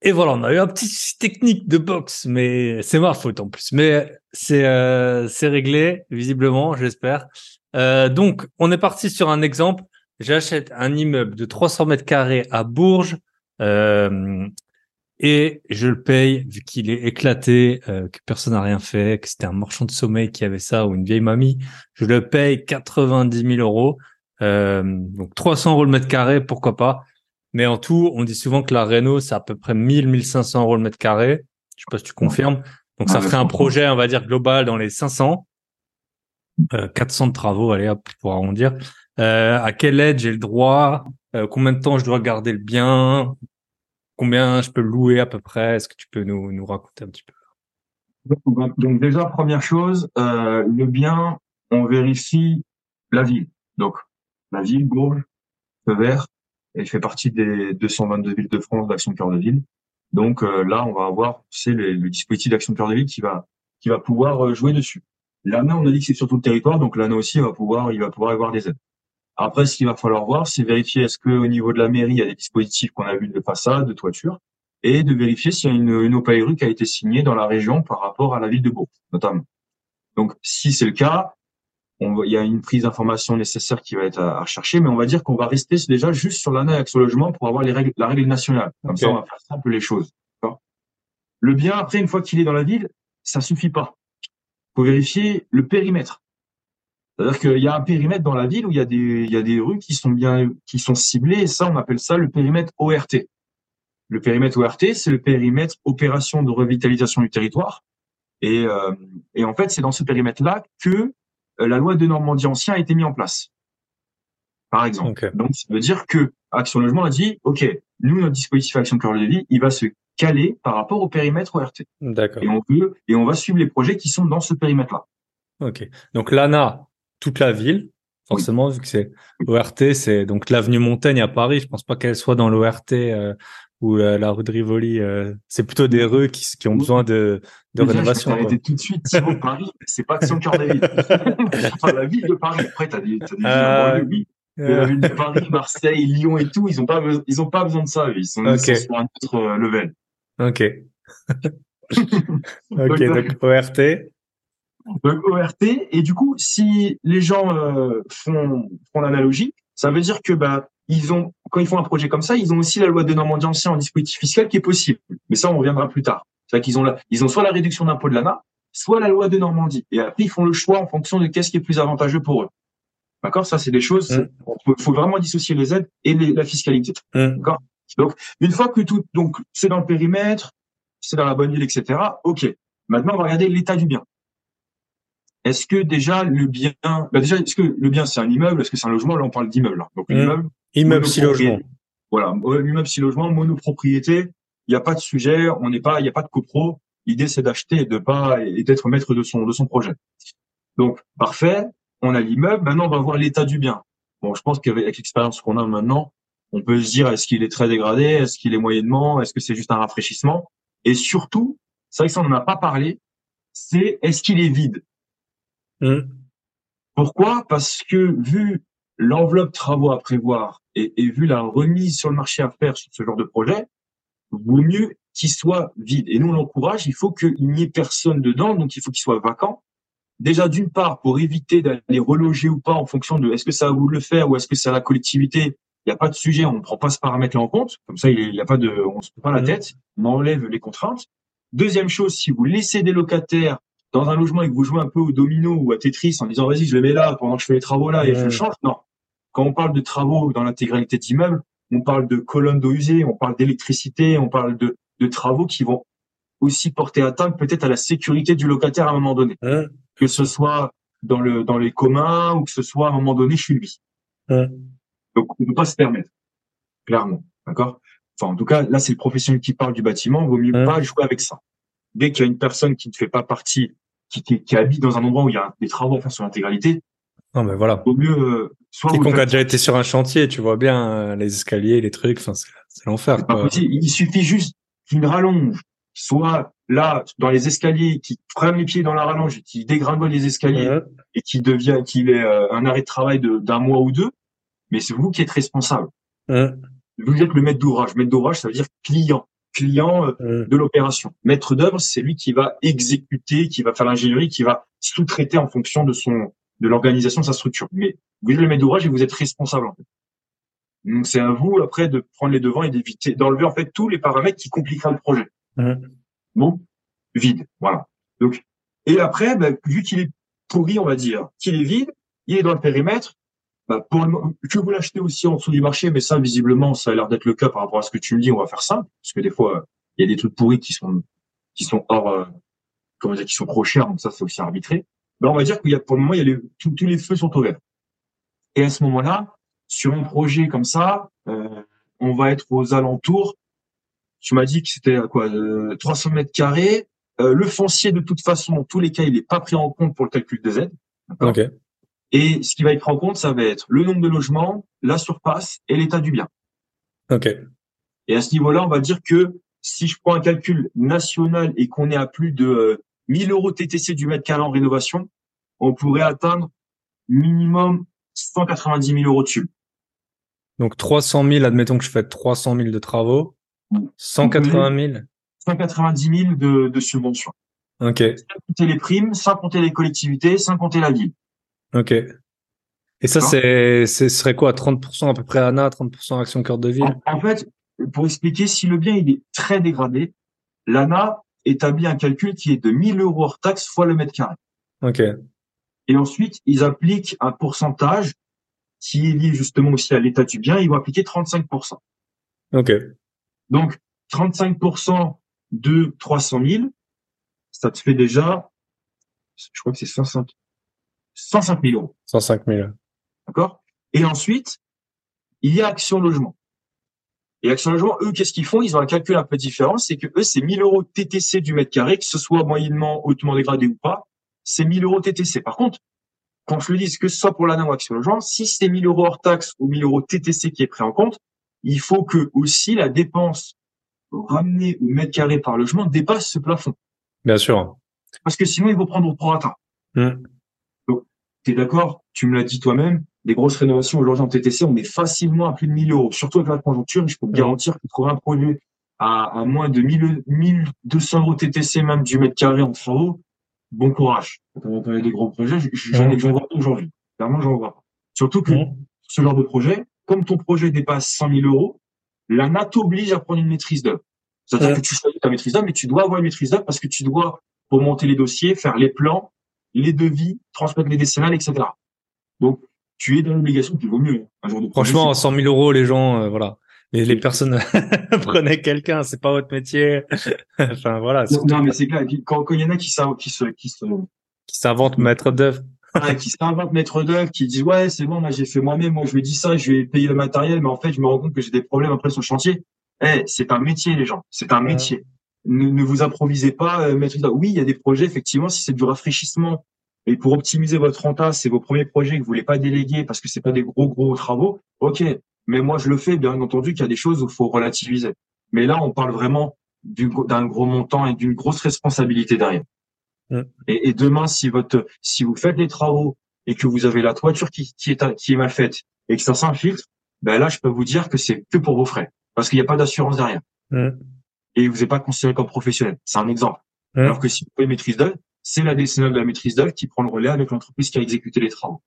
Et voilà, on a eu un petit technique de box, mais c'est ma faute en plus. Mais c'est c'est réglé visiblement, j'espère. Donc, on est parti sur un exemple. J'achète un immeuble de 300 mètres carrés à Bourges euh, et je le paye vu qu'il est éclaté, euh, que personne n'a rien fait, que c'était un marchand de sommeil qui avait ça ou une vieille mamie. Je le paye 90 000 euros. Euh, donc 300 euros le mètre carré, pourquoi pas. Mais en tout, on dit souvent que la Renault, c'est à peu près 1000, 1500 euros le mètre carré. Je sais pas si tu confirmes. Donc, ça Ouais, ferait un projet, on va dire, global dans les 500. Euh, 400 de travaux, allez, hop, pour arrondir. Euh, à quelle aide j'ai le droit? Euh, combien de temps je dois garder le bien? Combien je peux louer à peu près? Est-ce que tu peux nous, nous raconter un petit peu? Donc déjà, première chose, euh, le bien, on vérifie la ville. Donc, la ville, Bourges, Feu Vert, elle fait partie des 222 villes de France d'Action Cœur de Ville. Donc là, on va avoir, c'est le, dispositif d'Action Cœur de Ville qui va qui va pouvoir jouer dessus. L'ANA, on a dit que c'est sur tout le territoire, donc l'ANA aussi va pouvoir, il va pouvoir avoir des aides. Après, ce qu'il va falloir voir, c'est vérifier est-ce que au niveau de la mairie, il y a des dispositifs qu'on a vus de façade, de toiture, et de vérifier s'il y a une, une qui a été signée dans la région par rapport à la ville de Bourg, notamment. Donc, si c'est le cas, on il y a une prise d'information nécessaire qui va être à, chercher, mais on va dire qu'on va rester déjà juste sur l'ANA et logement pour avoir les règles, la règle nationale. Comme ça, on va faire simple les choses. Le bien, après, une fois qu'il est dans la ville, ça suffit pas faut vérifier le périmètre. C'est-à-dire qu'il y a un périmètre dans la ville où il y a des, il y a des rues qui sont bien, qui sont ciblées, et ça, on appelle ça le périmètre ORT. Le périmètre ORT, c'est le périmètre opération de revitalisation du territoire. Et, euh, et en fait, c'est dans ce périmètre-là que euh, la loi de Normandie ancien a été mise en place. Par exemple. Donc, ça veut dire que Action Logement a dit, OK, nous, notre dispositif Action Cœur de Vie, il va se calé par rapport au périmètre ORT. D'accord. Et on peut, et on va suivre les projets qui sont dans ce périmètre-là. Ok. Donc l'ANA, toute la ville, forcément, vu que c'est ORT, c'est donc l'avenue Montaigne à Paris. Je pense pas qu'elle soit dans l'ORT euh, ou la, rue de Rivoli. Euh, c'est plutôt des rues qui, qui ont besoin de, de rénovation. Je tout de suite. Sinon, Paris, c'est pas que son cœur de ville. enfin, la ville de Paris. Après, t'as des, t'as des euh... villes, oui. Euh. La ville de Paris, Marseille, Lyon et tout, ils ont pas, ils ont pas besoin de ça. Ils sont, okay. ils sont sur un autre euh, level. Ok. ok, donc ORT. Donc ORT. Et du coup, si les gens euh, font, font l'analogie, ça veut dire que bah ils ont quand ils font un projet comme ça, ils ont aussi la loi de Normandie ancien en dispositif fiscal qui est possible. Mais ça, on reviendra plus tard. C'est-à-dire qu'ils ont la, ils ont soit la réduction d'impôt de l'ANA, soit la loi de Normandie. Et après, ils font le choix en fonction de qu'est-ce qui est plus avantageux pour eux. D'accord? Ça, c'est des choses. Il mmh. faut vraiment dissocier les aides et les, la fiscalité. Mmh. D'accord? Donc, une fois que tout, donc, c'est dans le périmètre, c'est dans la bonne ville, etc. OK. Maintenant, on va regarder l'état du bien. Est-ce que déjà le bien, bah déjà, est-ce que le bien c'est un immeuble, est-ce que c'est un logement? Là, on parle d'immeuble. Hein. Donc, l'immeuble. Immeuble si logement. Voilà, immeuble si logement, monopropriété. Il n'y a pas de sujet, on n'est pas, il n'y a pas de copro. L'idée c'est d'acheter et de pas et d'être maître de son de son projet. Donc parfait, on a l'immeuble. Maintenant, on va voir l'état du bien. Bon, je pense qu'avec l'expérience qu'on a maintenant, on peut se dire est-ce qu'il est très dégradé, est-ce qu'il est moyennement, est-ce que c'est juste un rafraîchissement? Et surtout, c'est vrai que ça on n'en a pas parlé, c'est est-ce qu'il est vide? Mmh. Pourquoi? Parce que vu l'enveloppe travaux à prévoir et, vu la remise sur le marché à faire sur ce genre de projet, vaut mieux qu'il soit vide. Et nous, on l'encourage, il faut qu'il n'y ait personne dedans, donc il faut qu'il soit vacant. Déjà, d'une part, pour éviter d'aller reloger ou pas en fonction de est-ce que ça va vous le faire ou est-ce que c'est à la collectivité il n'y a pas de sujet, on ne prend pas ce paramètre-là en compte. Comme ça, il n'y a pas de, on se prend pas la mmh. tête, on enlève les contraintes. Deuxième chose, si vous laissez des locataires dans un logement et que vous jouez un peu au domino ou à Tetris en disant vas-y, je le mets là pendant que je fais les travaux là et je change, non. Quand on parle de travaux dans l'intégralité d'immeubles, on parle de colonnes d'eau usée, on parle d'électricité, on parle de, de travaux qui vont aussi porter atteinte peut-être à la sécurité du locataire à un moment donné. Que ce soit dans le, dans les communs ou que ce soit à un moment donné chez lui. Donc, on ne peut pas se permettre, clairement. D'accord? Enfin, en tout cas, là, c'est le professionnel qui parle du bâtiment. Il vaut mieux pas jouer avec ça. Dès qu'il y a une personne qui ne fait pas partie, qui, qui, habite dans un endroit où il y a des travaux à faire sur l'intégralité, non, mais voilà. Vaut mieux, euh, soit Quiconque a déjà été sur un chantier, tu vois bien euh, les escaliers, les trucs. Enfin, c'est l'enfer. Il suffit juste d'une rallonge, soit là dans les escaliers, qui prennent les pieds dans la rallonge, qui dégringole les escaliers et qui devient, qu'il est euh, un arrêt de travail d'un mois ou deux mais c'est vous qui êtes responsable. Vous êtes le maître d'ouvrage. Maître d'ouvrage, ça veut dire client, client euh, de l'opération. Maître d'œuvre, c'est lui qui va exécuter, qui va faire l'ingénierie, qui va sous-traiter en fonction de son de l'organisation de sa structure. Mais vous êtes le maître d'ouvrage et vous êtes responsable. En fait. Donc c'est à vous après de prendre les devants et d'éviter d'enlever en fait tous les paramètres qui compliqueraient le projet. Bon, vide, voilà. Donc et après, bah, vu qu'il est pourri, on va dire, qu'il est vide, il est dans le périmètre, bah, pour que vous l'achetez aussi en dessous du marché, mais ça, visiblement, ça a l'air d'être le cas par rapport à ce que tu me dis. On va faire ça, parce que des fois, il y a des trucs pourris qui sont qui sont hors, euh, comment dire, qui sont trop chers, donc ça, c'est aussi arbitré. Mais on va dire qu'il y a pour le moment, il y a les, tous, les feux sont ouverts. Et à ce moment-là, sur un projet comme ça, euh, on va être aux alentours. Tu m'as dit que c'était quoi, euh, 300 mètres carrés. Euh, le foncier, de toute façon, dans tous les cas, il n'est pas pris en compte pour le calcul des aides. Ok. Et ce qui va être pris en compte, ça va être le nombre de logements, la surface et l'état du bien. Ok. Et à ce niveau-là, on va dire que si je prends un calcul national et qu'on est à plus de euh, 1000 euros TTC du mètre carré en rénovation, on pourrait atteindre minimum 190 000 euros de sub. Donc 300 000, admettons que je fais 300 000 de travaux. 180 000. 190 000 de, de subventions. Ok. Sans compter les primes, sans compter les collectivités, sans compter la ville. Ok. Et ça, c'est, ce serait quoi 30% à peu près ANA, 30% Action Cœur de Ville? En, en fait, pour expliquer, si le bien il est très dégradé, l'ANA établit un calcul qui est de 1000 euros hors taxe fois le mètre carré. Ok. Et ensuite, ils appliquent un pourcentage qui est lié justement aussi à l'état du bien. Ils vont appliquer 35%. Ok. Donc, 35% de 300 000, ça te fait déjà, je crois que c'est 105, 105 000 euros. 105 000. D'accord? Et ensuite, il y a Action Logement. Et Action Logement, eux, qu'est-ce qu'ils font? Ils ont un calcul un peu différent. C'est que eux, c'est 1000 euros TTC du mètre carré, que ce soit moyennement, hautement dégradé ou pas. C'est 1000 euros TTC. Par contre, quand je le dis, que ce soit pour l'ANA ou Action Logement, si c'est 1000 euros hors taxe ou 1000 euros TTC qui est pris en compte, il faut que aussi la dépense ramenée au mètre carré par logement dépasse ce plafond. Bien sûr. Parce que sinon, ils vont prendre au prorata. Hmm. T'es d'accord? Tu me l'as dit toi-même. Des grosses rénovations aujourd'hui en TTC, on est facilement à plus de 1000 euros. Surtout avec la conjoncture, je peux te garantir que trouver un projet à, à moins de 1000, 1200 euros TTC même du mètre carré en travaux, bon courage. Quand on a des gros projets, j'en ai- vois pas aujourd'hui. Clairement, j'en vois pas. Surtout que ce genre de projet, comme ton projet dépasse 100 000 euros, l'ANA t'oblige à prendre une maîtrise d'œuvre. C'est-à-dire que tu choisis ta maîtrise d'œuvre, mais tu dois avoir une maîtrise d'œuvre parce que tu dois, pour monter les dossiers, faire les plans, les devis, transmettre les décennales, etc. Donc, tu es dans l'obligation, il vaut mieux. hein, Un jour de projet, Franchement, à c'est- 100 000 euros, les gens, euh, voilà. Et les personnes prenez quelqu'un, c'est pas votre métier. enfin voilà, non, non, mais c'est clair. Quand, il y en a qui, savent- qui se, qui se, qui s'invente maître d'œuvre. ah, qui s'inventent maître d'œuvre, qui disent ouais, c'est bon, là, j'ai fait moi-même, moi, je lui ai dit ça, je vais payer le matériel, mais en fait, je me rends compte que j'ai des problèmes après sur le chantier. Eh, c'est un métier, les gens. C'est un métier. Ne, ne vous improvisez pas, euh, maître d'œuvre. Oui, il y a des projets, effectivement, si c'est du rafraîchissement et pour optimiser votre renta, c'est vos premiers projets que vous voulez pas déléguer parce que c'est pas des gros, gros travaux. OK. Mais moi, je le fais, bien entendu, qu'il y a des choses où il faut relativiser. Mais là, on parle vraiment du- d'un gros montant et d'une grosse responsabilité derrière. Et, et demain, si votre, si vous faites les travaux et que vous avez la toiture qui, qui est, qui est mal faite et que ça s'infiltre, ben là, je peux vous dire que c'est que pour vos frais. Parce qu'il n'y a pas d'assurance derrière. Et vous n'êtes pas considéré comme professionnel. C'est un exemple. Alors que si vous avez maîtrise d'œuvre, c'est la décennale de la maîtrise d'œuvre qui prend le relais avec l'entreprise qui a exécuté les travaux.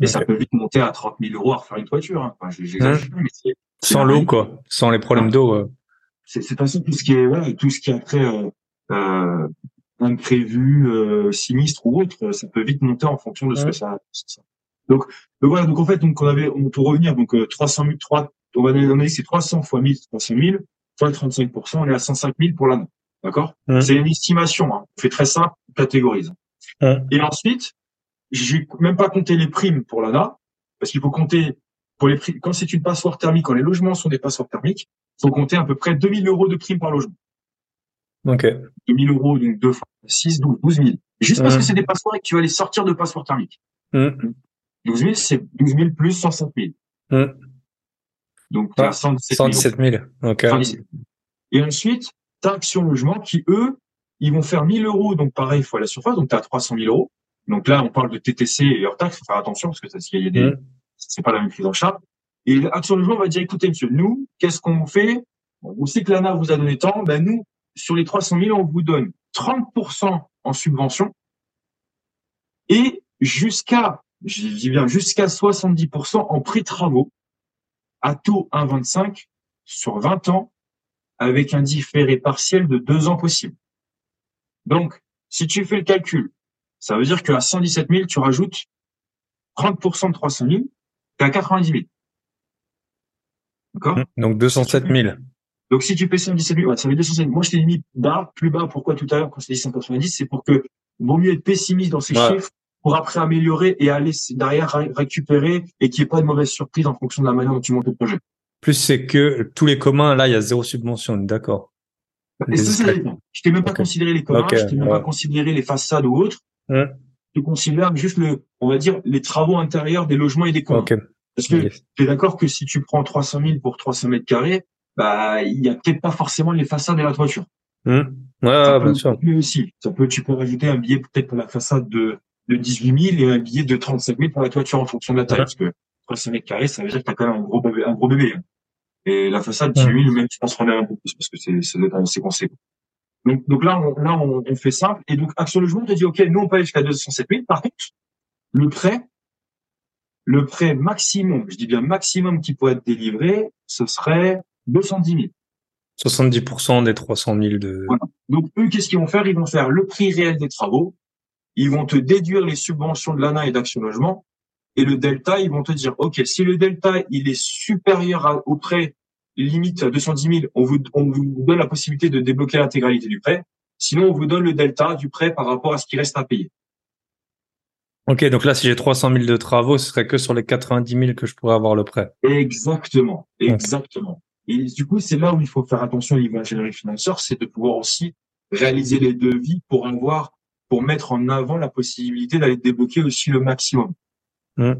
Et ça Ok. peut vite monter à 30 000 euros à refaire une toiture. Hein. Enfin, j'exagère, mais c'est, c'est Sans l'eau, quoi. Sans les problèmes d'eau. euh. c'est c'est façon tout ce qui est ouais, tout ce qui est après euh, euh, imprévu, euh, sinistre ou autre, ça peut vite monter en fonction de ce Ouais. que ça. ça. Donc, donc voilà, donc en fait, donc on avait, on, pour revenir, donc euh, 300 000, 3, on va on a dit que c'est 300 fois 1000, 300 000 fois 35 on est à 105 000 pour l'année, d'accord? C'est une estimation, hein. on fait très simple, on catégorise. Et ensuite, j'ai même pas compté les primes pour l'ANA, parce qu'il faut compter pour les primes. Quand c'est une passoire thermique, quand les logements sont des passoires thermiques, il faut compter à peu près 2000 euros de primes par logement. Ok. 2000 euros, donc 2 fois 6, 12, 12 000. Juste parce que c'est des passoires et que tu vas les sortir de passoires thermiques. Mm. 12 000, c'est 12 000 plus 105 000. Donc, as 117 000. 117 000. Ok. 117 000. Et ensuite, tu as Action Logement qui, eux, ils vont faire 1000 euros, donc pareil, fois la surface, donc tu as 300 000 euros. Donc là, on parle de TTC et hors taxe, faut faire attention parce que ça, il y a des, Mm. c'est pas la même prise en charge. Et Action Logement va dire, écoutez, monsieur, nous, qu'est-ce qu'on fait? On sait que l'ANA vous a donné tant, ben nous, sur les 300 000, on vous donne 30% en subvention et jusqu'à, je dis bien, jusqu'à 70% en pré-travaux à taux 1,25 sur 20 ans avec un différé partiel de deux ans possible. Donc, si tu fais le calcul, ça veut dire qu'à 117 000, tu rajoutes 30% de 300 000, t'es à 90 000. D'accord? Donc 207 000. Donc, si tu fais 117 000, ouais, ça fait 207 000. Moi, je t'ai mis bas, plus bas. Pourquoi tout à l'heure, quand je t'ai dit 190, c'est pour que, vaut mieux être pessimiste dans ces Ouais. chiffres pour après améliorer et aller derrière ré- récupérer et qu'il n'y ait pas de mauvaise surprise en fonction de la manière dont tu montes le projet. Plus c'est que tous les communs, là, il y a zéro subvention. D'accord. Et ça. Je t'ai même pas considéré les communs, je t'ai même ouais. pas considéré les façades ou autres. Ouais. tu considères juste le, on va dire, les travaux intérieurs des logements et des communs. Parce que tu es d'accord que si tu prends 300 000 pour 300 mètres carrés, bah, il y a peut-être pas forcément les façades et la toiture. Hmm. Ouais, Ça ouais, peut bien sûr. mais aussi. Ça peut, tu peux rajouter un billet peut-être pour la façade de, de 18 000 et un billet de 35 000 pour la toiture en fonction de la taille. Parce que 300 mètres carrés, ça veut dire que t'as quand même un gros bébé, un gros bébé. hein. Et la façade, Ouais. 18 000, même, tu penses qu'on est un peu plus parce que c'est, ça doit être assez conséquent. Donc, donc là, on, là, on, on fait simple. Et donc, Action Logement te dit, OK, nous, on peut aller jusqu'à 207 000. Par contre, le prêt, le prêt maximum, je dis bien maximum qui pourrait être délivré, ce serait 210 000. 70% des 300 000 de. Voilà. Donc, eux, qu'est-ce qu'ils vont faire? Ils vont faire le prix réel des travaux. Ils vont te déduire les subventions de l'ANA et d'Action Logement. Et le delta, ils vont te dire, OK, si le delta, il est supérieur à- au prêt limite à 210 000, on vous, on vous donne la possibilité de débloquer l'intégralité du prêt. Sinon, on vous donne le delta du prêt par rapport à ce qui reste à payer. Ok, donc là, si j'ai 300 000 de travaux, ce serait que sur les 90 000 que je pourrais avoir le prêt. Exactement, exactement. Et du coup, c'est là où il faut faire attention au niveau ingénierie financière, c'est de pouvoir aussi réaliser les devis pour avoir, pour mettre en avant la possibilité d'aller débloquer aussi le maximum. Hmm.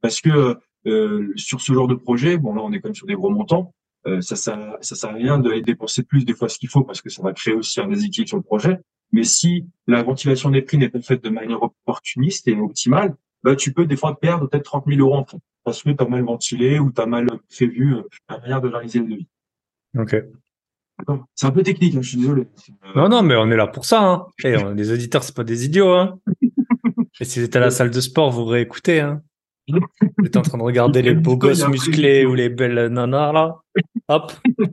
Parce que euh, sur ce genre de projet, bon là, on est quand même sur des gros montants, euh, ça, ça, ça sert à rien d'aller dépenser plus des fois ce qu'il faut parce que ça va créer aussi un déséquilibre sur le projet. Mais si la ventilation des prix n'est pas faite de manière opportuniste et optimale, bah, tu peux des fois perdre peut-être 30 000 euros en prêt parce que tu as mal ventilé ou tu as mal prévu euh, la manière de réaliser le devis. Ok. C'est un peu technique, hein, je suis désolé. Euh, Non, non, mais on est là pour ça. Hein. Eh, on- les auditeurs, c'est pas des idiots. Hein. Et si vous êtes à la salle de sport, vous réécoutez. Hein. Vous êtes en train de regarder les beaux gosses musclés ou les belles nanas là. Hop.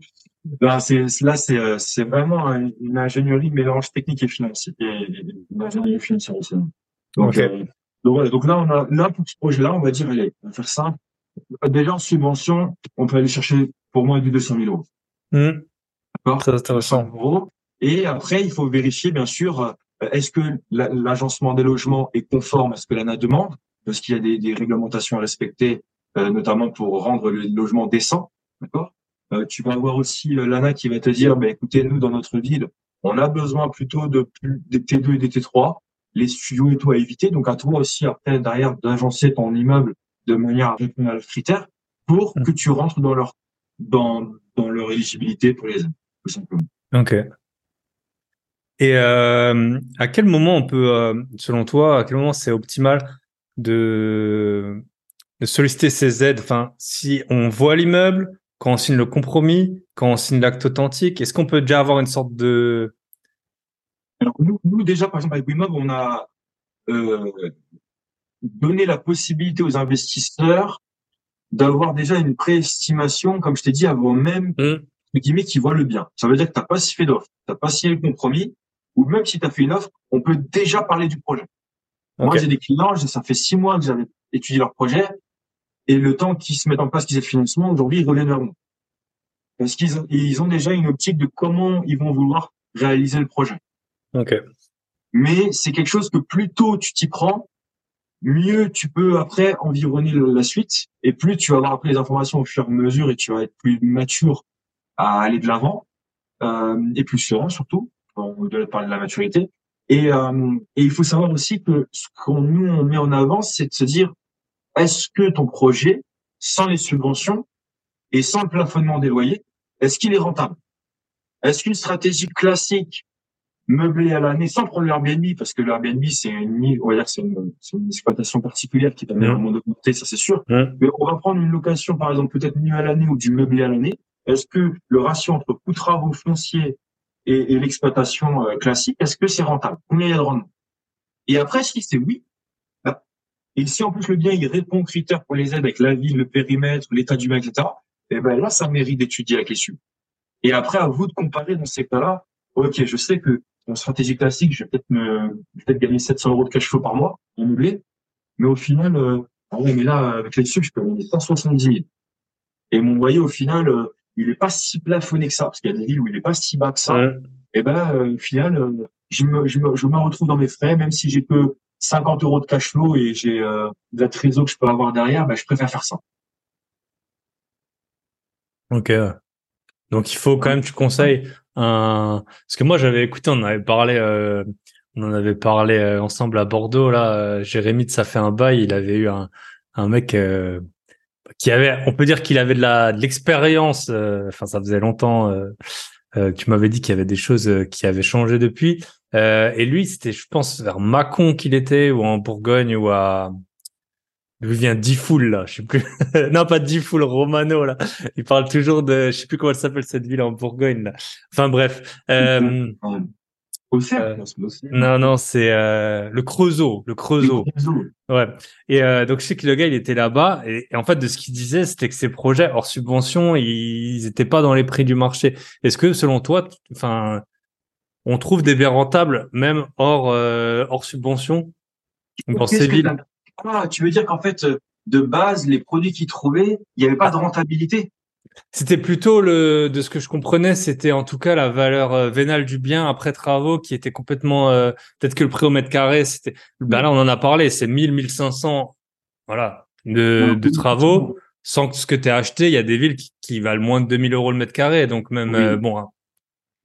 Là, c'est là, c'est euh, vraiment un- une ingénierie mélange technique et financier et et une ingénierie financière aussi. Donc, Ok. euh, donc voilà. Donc là, on a là pour ce projet-là, on va dire, allez, on va faire simple. Déjà en subvention, on peut aller chercher pour moi du 200 000 euros. Hmm. D'accord Très intéressant. Et après, il faut vérifier, bien sûr, euh, est-ce que la- l'agencement des logements est conforme à ce que l'ANA demande, parce qu'il y a des, des réglementations à respecter, euh, notamment pour rendre le logement décent. D'accord? Euh, Tu vas avoir aussi euh, l'ANA qui va te dire, bah, écoutez, nous, dans notre ville, on a besoin plutôt de plus des T2 et des T3, les studios et tout à éviter. Donc, à toi aussi, après, derrière, d'agencer ton immeuble de manière à répondre à leurs critères pour Mm. que tu rentres dans leur, dans, dans leur éligibilité pour les aides, tout simplement. Ok. Et euh, à quel moment on peut, euh, selon toi, à quel moment c'est optimal de, de solliciter ces aides? Enfin, si on voit l'immeuble, quand on signe le compromis, quand on signe l'acte authentique, est-ce qu'on peut déjà avoir une sorte de Alors, nous, nous, déjà, par exemple, avec Wimob, on a euh, donné la possibilité aux investisseurs d'avoir déjà une préestimation, comme je t'ai dit, avant même Hmm. Guillemets, qui voient le bien. Ça veut dire que tu n'as pas fait d'offre, tu n'as pas signé le compromis, ou même si tu as fait une offre, on peut déjà parler du projet. Moi, j'ai des clients, ça fait six mois que j'avais étudié leur projet, et le temps qu'ils se mettent en place, qu'ils aient le financement, aujourd'hui, ils reviennent vers nous. Parce qu'ils ont, ils ont déjà une optique de comment ils vont vouloir réaliser le projet. Ok. Mais c'est quelque chose que plus tôt tu t'y prends, mieux tu peux après environner la suite, et plus tu vas avoir après les informations au fur et à mesure, et tu vas être plus mature à aller de l'avant, euh, et plus serein surtout, on doit parler de la maturité. Et, euh, et il faut savoir aussi que ce qu'on nous on met en avant, c'est de se dire, est-ce que ton projet, sans les subventions et sans le plafonnement des loyers, est-ce qu'il est rentable? Est-ce qu'une stratégie classique meublée à l'année, sans prendre le Airbnb, parce que le Airbnb, c'est une, on va dire, c'est une, c'est une exploitation particulière qui permet vraiment d'augmenter, ça c'est sûr. Mais on va prendre une location, par exemple, peut-être nue à l'année ou du meublé à l'année. Est-ce que le ratio entre coûts travaux fonciers et, et l'exploitation euh, classique, est-ce que c'est rentable? Combien il y a de rendement? Et après, si c'est oui, bah, et si en plus le bien il répond aux critères pour les aides avec la ville, le périmètre, l'état du bien, etc., et ben là, ça mérite d'étudier avec les sub. Et après, à vous de comparer dans ces cas-là. Ok, je sais que en stratégie classique, je vais peut-être me, peut-être gagner 700 euros de cash flow par mois en meublé, mais au final, euh, ah mais là, avec les sub, je peux gagner 170 000. Et mon loyer, au final, euh, il est pas si plafonné que ça, parce qu'il y a des villes où il est pas si bas que ça. Et ben, euh, au final, euh, je me, je me, je me retrouve dans mes frais, même si j'ai que 50 euros de cash flow et j'ai euh, de la trésor que je peux avoir derrière, ben, je préfère faire ça. Ok. Donc il faut quand même, tu conseilles un. Parce que moi j'avais écouté, on avait parlé euh, On en avait parlé ensemble à Bordeaux là. Jérémy ça fait un bail, il avait eu un un mec euh, qui avait, on peut dire qu'il avait de la de l'expérience. Enfin, ça faisait longtemps. tu m'avais dit qu'il y avait des choses qui avaient changé depuis. et lui, c'était, je pense, vers Mâcon qu'il était ou en Bourgogne ou à D'où vient Difool là, je sais plus. non, pas Difool, Romano là. Il parle toujours de, je sais plus comment elle s'appelle cette ville en Bourgogne là. Enfin bref. Euh, euh, non, non, c'est euh, le Creusot, le Creusot. Ouais. Et euh, donc je sais que le gars, il était là-bas et, en fait de ce qu'il disait, c'était que ses projets hors subvention, ils étaient pas dans les prix du marché. Est-ce que selon toi, enfin, on trouve des biens rentables même hors hors subvention? Dans ces villes ah, Tu veux dire qu'en fait, de base, les produits qu'ils trouvaient, il n'y avait pas de rentabilité? C'était plutôt le, de ce que je comprenais, c'était en tout cas la valeur euh, vénale du bien après travaux qui était complètement, euh, peut-être que le prix au mètre carré, c'était, ben là on en a parlé, c'est 1000, 1500, voilà, de, de travaux. Sans ce que tu as acheté, il y a des villes qui, valent moins de 2000 euros le mètre carré, donc même euh, bon. Hein.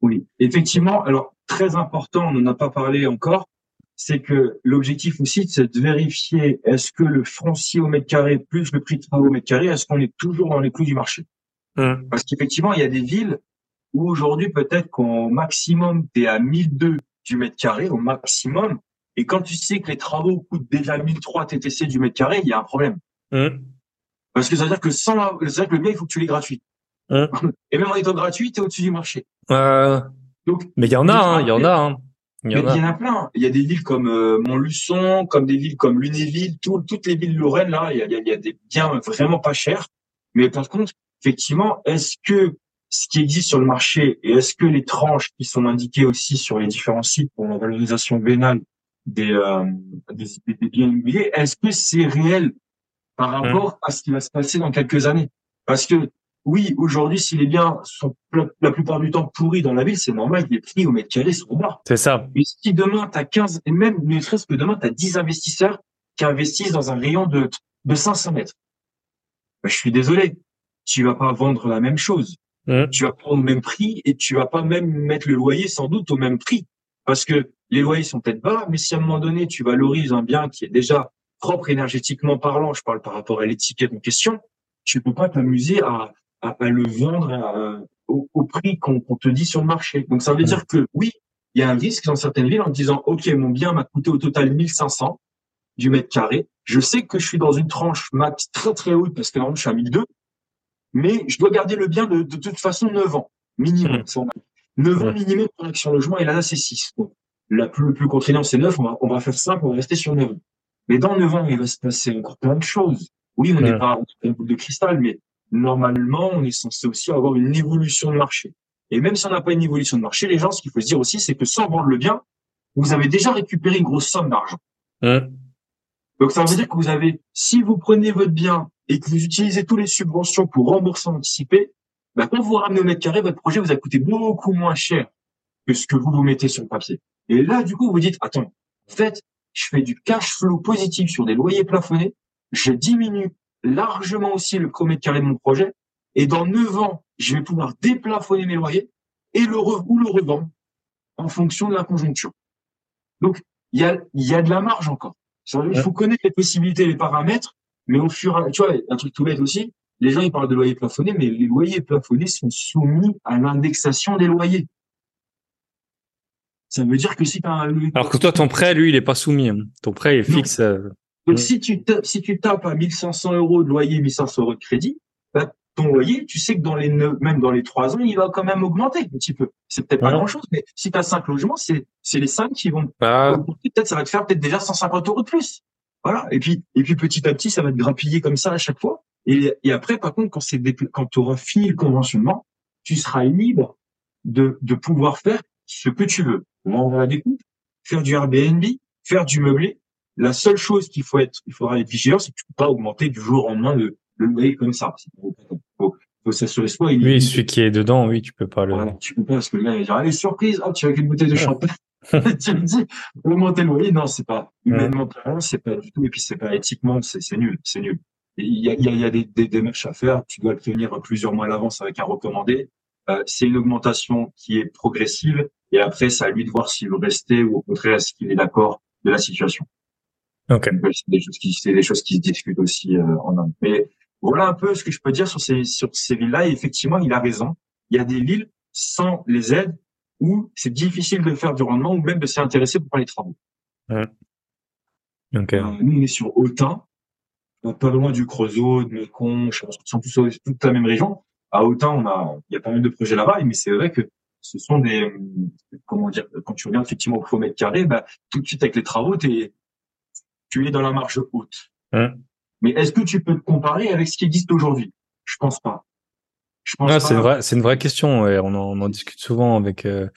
Oui, effectivement. Alors très important, on n'en a pas parlé encore, c'est que l'objectif aussi, c'est de vérifier est-ce que le foncier au mètre carré plus le prix de travaux au mètre carré, est-ce qu'on est toujours dans les clous du marché? Mmh. Parce qu'effectivement, il y a des villes où aujourd'hui, peut-être qu'au maximum, tu es à 1002 du mètre carré, au maximum. Et quand tu sais que les travaux coûtent déjà 1003 TTC du mètre carré, il y a un problème. Mmh. Parce que ça veut dire que sans, ça veut dire que le bien, il faut que tu l'aies gratuit. Mmh. Et même en étant gratuit, tu es au-dessus du marché. Euh... Donc, mais il y en a, hein, il y en a. Hein. Il y, en a. plein. Il y a des villes comme euh, Montluçon, comme des villes comme Lunéville, toutes les villes lorraines là, il y a, il y a des biens vraiment pas chers. Mais par contre, effectivement, est-ce que ce qui existe sur le marché et est-ce que les tranches qui sont indiquées aussi sur les différents sites pour la valorisation vénale des, euh, des, biens immobiliers, est-ce que c'est réel par mmh. rapport à ce qui va se passer dans quelques années? Parce que oui, aujourd'hui, si les biens sont la plupart du temps pourris dans la ville, c'est normal que les prix au mètre carré sont bas. C'est ça. Mais si demain, tu as 15, et même ne serait-ce que demain, tu as 10 investisseurs qui investissent dans un rayon de, de 500 mètres, ben, je suis désolé tu vas pas vendre la même chose. Mmh. Tu vas prendre le même prix et tu vas pas même mettre le loyer sans doute au même prix. Parce que les loyers sont peut-être bas, mais si à un moment donné, tu valorises un bien qui est déjà propre énergétiquement parlant, je parle par rapport à l'étiquette en question, tu peux pas t'amuser à, à, le vendre au, prix qu'on te dit sur le marché. Donc ça veut mmh. dire que oui, il y a un risque dans certaines villes en disant, OK, mon bien m'a coûté au total 1500 du mètre carré. Je sais que je suis dans une tranche max très très haute parce que normalement je suis à 1002 mais je dois garder le bien de, de, toute façon 9 ans minimum. 9 mmh. ans minimum pour l'action logement et là, là c'est 6. la plus, le plus contraignant, c'est 9. On va, on va faire simple, on va rester sur 9 ans. Mais dans 9 ans, il va se passer encore plein de choses. Oui, on n'est mmh. pas une boule de cristal, mais normalement, on est censé aussi avoir une évolution de marché. Et même si on n'a pas une évolution de marché, les gens, ce qu'il faut se dire aussi, c'est que sans vendre le bien, vous avez déjà récupéré une grosse somme d'argent. Mmh. Donc ça veut dire que vous avez, si vous prenez votre bien et que vous utilisez tous les subventions pour rembourser anticipé, bah, quand vous ramenez au mètre carré, votre projet vous a coûté beaucoup moins cher que ce que vous vous mettez sur le papier. Et là, du coup, vous dites, attends, en fait, je fais du cash flow positif sur des loyers plafonnés, je diminue largement aussi le premier carré de mon projet, et dans 9 ans, je vais pouvoir déplafonner mes loyers et le ou le revendre en fonction de la conjoncture. Donc, il y a, y a de la marge encore. Il faut connaître les possibilités, les paramètres, mais au fur et à tu vois, un truc tout bête aussi, les gens ils parlent de loyers plafonnés, mais les loyers plafonnés sont soumis à l'indexation des loyers. Ça veut dire que si tu as un Alors que toi, ton prêt, lui, il est pas soumis. Hein. Ton prêt est fixe. Euh, Donc, si tu, tapes, si tu tapes à 1500 euros de loyer, 1500 euros de crédit, bah, ton loyer, tu sais que dans les même dans les trois ans, il va quand même augmenter un petit peu. C'est peut-être pas grand chose, mais si tu as cinq logements, c'est, c'est les cinq qui vont bah... Peut-être ça va te faire peut-être déjà 150 euros de plus. Voilà. Et puis, et puis petit à petit, ça va te grappiller comme ça à chaque fois. Et, et après, par contre, quand c'est quand tu auras fini le conventionnement, tu seras libre de, de pouvoir faire ce que tu veux. Vendre la découpe, faire du Airbnb, faire du meublé. La seule chose qu'il faut être, il faudra être vigilant, c'est que tu peux pas augmenter du jour au lendemain le, le loyer comme ça. Faut, faut s'assurer soi. Il oui, celui qui est dedans, oui, tu peux pas le. Voilà, tu peux pas parce que là, il va dire, allez, surprise, oh, tu as une bouteille de champagne. tu me dis, augmenter le loyer, non, c'est pas humainement parlant, c'est pas du tout, et puis c'est pas éthiquement, c'est nul, c'est nul. Il y a, il y a, des, des démarches à faire, tu dois le prévenir plusieurs mois à l'avance avec un recommandé. Euh, c'est une augmentation qui est progressive, Et après, c'est à lui de voir s'il veut rester ou au contraire, est-ce qu'il est d'accord de la situation. Ok. Donc, C'est des choses qui, c'est des choses qui se discutent aussi euh, en Inde. Mais voilà un peu ce que je peux dire sur ces, sur ces villes-là. Et effectivement, il a raison. Il y a des villes sans les aides où c'est difficile de faire du rendement ou même de s'y intéresser pour faire les travaux. Ok. Euh, nous, on est sur Autun, donc pas loin du Creusot, de Mekong, je pense c'est tous au- toute la même région. À Autun, on a, il y a pas mal de projets là-bas, mais c'est vrai que ce sont des, euh, comment dire, quand tu regardes effectivement au kilomètre carré, bah, tout de suite avec les travaux, t'es, tu es dans la marge haute. Hein. Mais est-ce que tu peux te comparer avec ce qui existe aujourd'hui? Je pense pas. Je pense Ouais, c'est une vraie, c'est une vraie question et on en, on en discute souvent avec euh,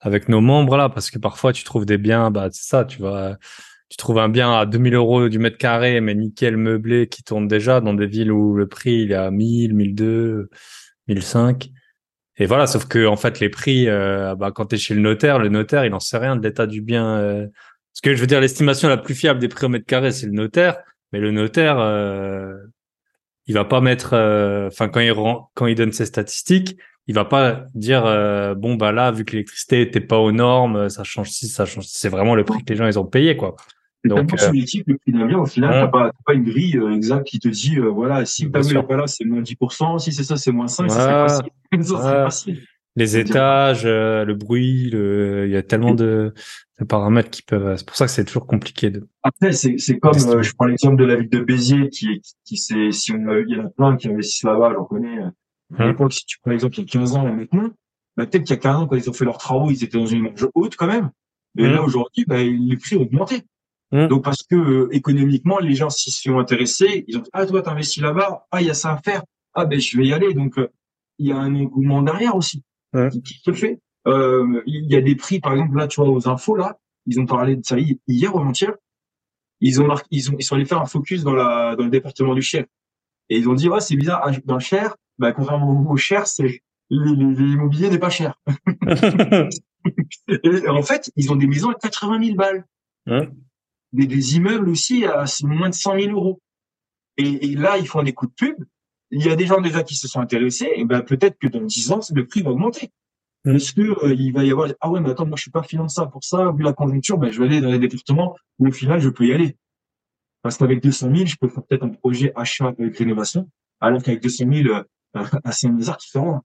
avec nos membres là parce que parfois tu trouves des biens, bah c'est ça, tu vois, tu trouves un bien à 2000 euros du mètre carré mais nickel meublé qui tourne déjà dans des villes où le prix il est à 1000, 1002, 1005 et voilà, sauf que en fait les prix, euh, bah quand t'es chez le notaire, le notaire il en sait rien de l'état du bien. euh. Parce que je veux dire l'estimation la plus fiable des prix au mètre carré c'est le notaire, mais le notaire euh, il va pas mettre euh, enfin quand il rend, quand il donne ses statistiques il va pas dire euh, bon bah là vu que l'électricité était pas aux normes ça change ci ça change c'est vraiment le prix que les gens ils ont payé quoi Donc, tellement euh, subjectif le prix d'un bien. Au final, t'as pas, pas une grille euh, exacte qui te dit, euh, voilà, si t'as vu voilà, c'est moins 10%, si c'est ça, c'est moins 5, ça Ouais. c'est facile. Ça, c'est Ouais. facile. Les étages euh, le bruit le... il y a tellement de, de paramètres qui peuvent c'est pour ça que c'est toujours compliqué de Après, c'est, c'est comme, euh, je prends l'exemple de la ville de Béziers, qui, qui, qui s'est, si on a, il y en a plein qui investissent là-bas, j'en connais. euh, À Hum. l'époque, si tu prends l'exemple il y a 15 ans et maintenant, bah, peut-être qu'il y a 15 ans, quand ils ont fait leurs travaux, ils étaient dans une marge haute quand même. Mais Hum. là, aujourd'hui, bah, les prix ont augmenté. Hum. Donc, parce que, euh, économiquement, les gens s'y sont intéressés, ils ont dit, ah, toi, t'investis là-bas, ah, il y a ça à faire, ah, ben, je vais y aller. Donc, euh, il y a un engouement derrière aussi, Ouais. qui, qui se fait. Euh, il y a des prix, par exemple, là, tu vois, aux infos, là, ils ont parlé de ça hi- hier ou avant-hier. Ils ont marqué, ils ont, ils sont allés faire un focus dans la, dans le département du Cher. Et ils ont dit, ouais, c'est bizarre, ah, dans le Cher, bah, contrairement au Cher, c'est, l'immobilier n'est pas cher. Et en fait, ils ont des maisons à 80 000 balles. Ouais. Des, des immeubles aussi à moins de 100 000 euros. Et, et là, ils font des coups de pub. Il y a des gens déjà qui se sont intéressés. Et ben peut-être que dans 10 ans, le prix va augmenter. Mm. Parce que euh, il va y avoir ah ouais mais attends moi je suis pas finançable pour ça vu la conjoncture ben je vais aller dans les départements où au final je peux y aller parce qu'avec 200 000 je peux faire peut-être un projet achat avec rénovation alors qu'avec 200 000 euh, à Saint-Lazare tu fais rien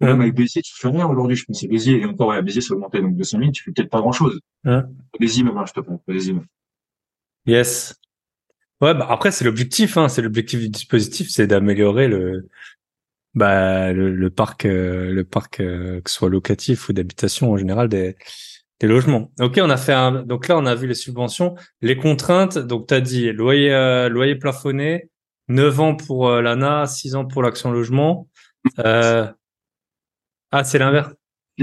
Mm. même avec Béziers tu fais rien aujourd'hui je pense que Béziers et encore ouais, Béziers c'est augmenté donc 200 000 tu fais peut-être pas grand chose Mm. des immeubles hein, je te prends des immeubles Yes. Ouais, bah après c'est l'objectif, hein, c'est l'objectif du dispositif, c'est d'améliorer le, bah le, le parc, euh, le parc euh, que ce soit locatif ou d'habitation en général des, des logements. Ok, on a fait un, donc là on a vu les subventions, les contraintes. Donc t'as dit loyer, euh, loyer plafonné, 9 ans pour l'ANA, 6 ans pour l'action logement. Euh... Ah c'est l'inverse.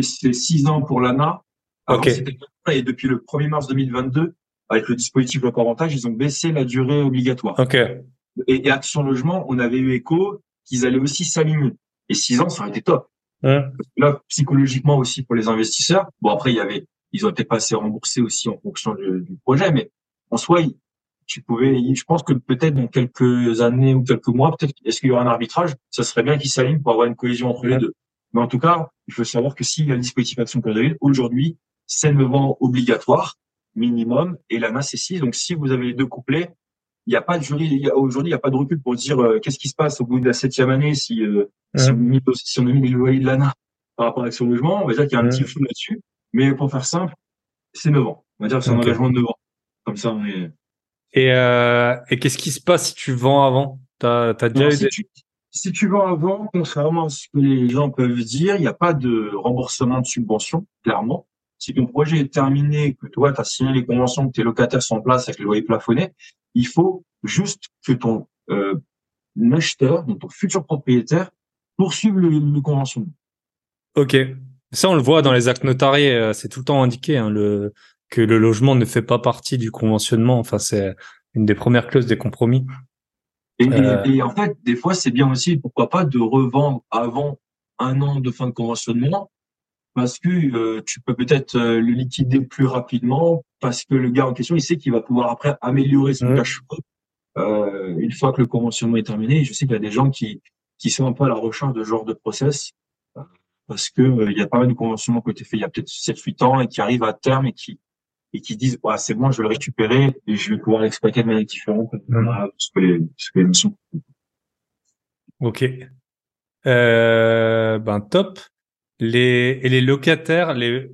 C'est 6 ans pour l'ANA Ok. et depuis le 1er mars 2022 avec le dispositif Locaux Avantage ils ont baissé la durée obligatoire Ok. et, et Action Logement, on avait eu écho qu'ils allaient aussi s'aligner. Et six ans, ça aurait été top. Là, psychologiquement aussi pour les investisseurs. Bon, après, il y avait, ils ont peut-être pas assez remboursé aussi en fonction du, du projet, mais en soi, tu pouvais, je pense que peut-être dans quelques années ou quelques mois, peut-être, est-ce qu'il y aura un arbitrage? Ça serait bien qu'ils s'alignent pour avoir une cohésion entre les deux. Mais en tout cas, il faut savoir que s'il y a le dispositif Action Ville, aujourd'hui, c'est 9 ans obligatoire, minimum, et l'ANA, c'est 6. Donc, si vous avez les deux couplets, il n'y a pas de jury, aujourd'hui, il n'y a pas de recul pour dire euh, qu'est-ce qui se passe au bout de la septième année si, euh, si, Ouais. on met, si on a mis les loyers de l'ANA par rapport à Action Logement. On va dire qu'il y a un Ouais. petit flou là-dessus. Mais pour faire simple, c'est 9 ans. On va dire que c'est un engagement de 9 ans. Comme ça, on est... Et, euh, et qu'est-ce qui se passe si tu vends avant? T'as as déjà Non, eu si, des... tu, si tu vends avant, contrairement à ce que les gens peuvent dire, il n'y a pas de remboursement de subvention, clairement. Si ton projet est terminé, que toi, tu as signé les conventions, que tes locataires sont en place avec le loyer plafonné, il faut juste que ton euh, acheteur, donc ton futur propriétaire, poursuive le, le conventionnement. Ok. Ça, on le voit dans les actes notariés. euh, C'est tout le temps indiqué hein, le, que le logement ne fait pas partie du conventionnement. Enfin, c'est une des premières clauses des compromis. Et, et- Euh. et en fait, des fois, c'est bien aussi, pourquoi pas, de revendre avant un an de fin de conventionnement, parce que euh, tu peux peut-être euh, le liquider plus rapidement, parce que le gars en question, il sait qu'il va pouvoir après améliorer son Mhm. cash flow euh, une fois que le conventionnement est terminé. Je sais qu'il y a des gens qui qui sont un peu à la recherche de ce genre de process. Euh, parce que euh, il y a pas mal de conventionnements qui ont été faits il y a peut-être 7-8 ans et qui arrivent à terme et qui et qui disent ouais, c'est bon, je vais le récupérer et je vais pouvoir l'exploiter de manière différente ce que les, ce que les notions. Ok. Euh, ben top. Les et les locataires, les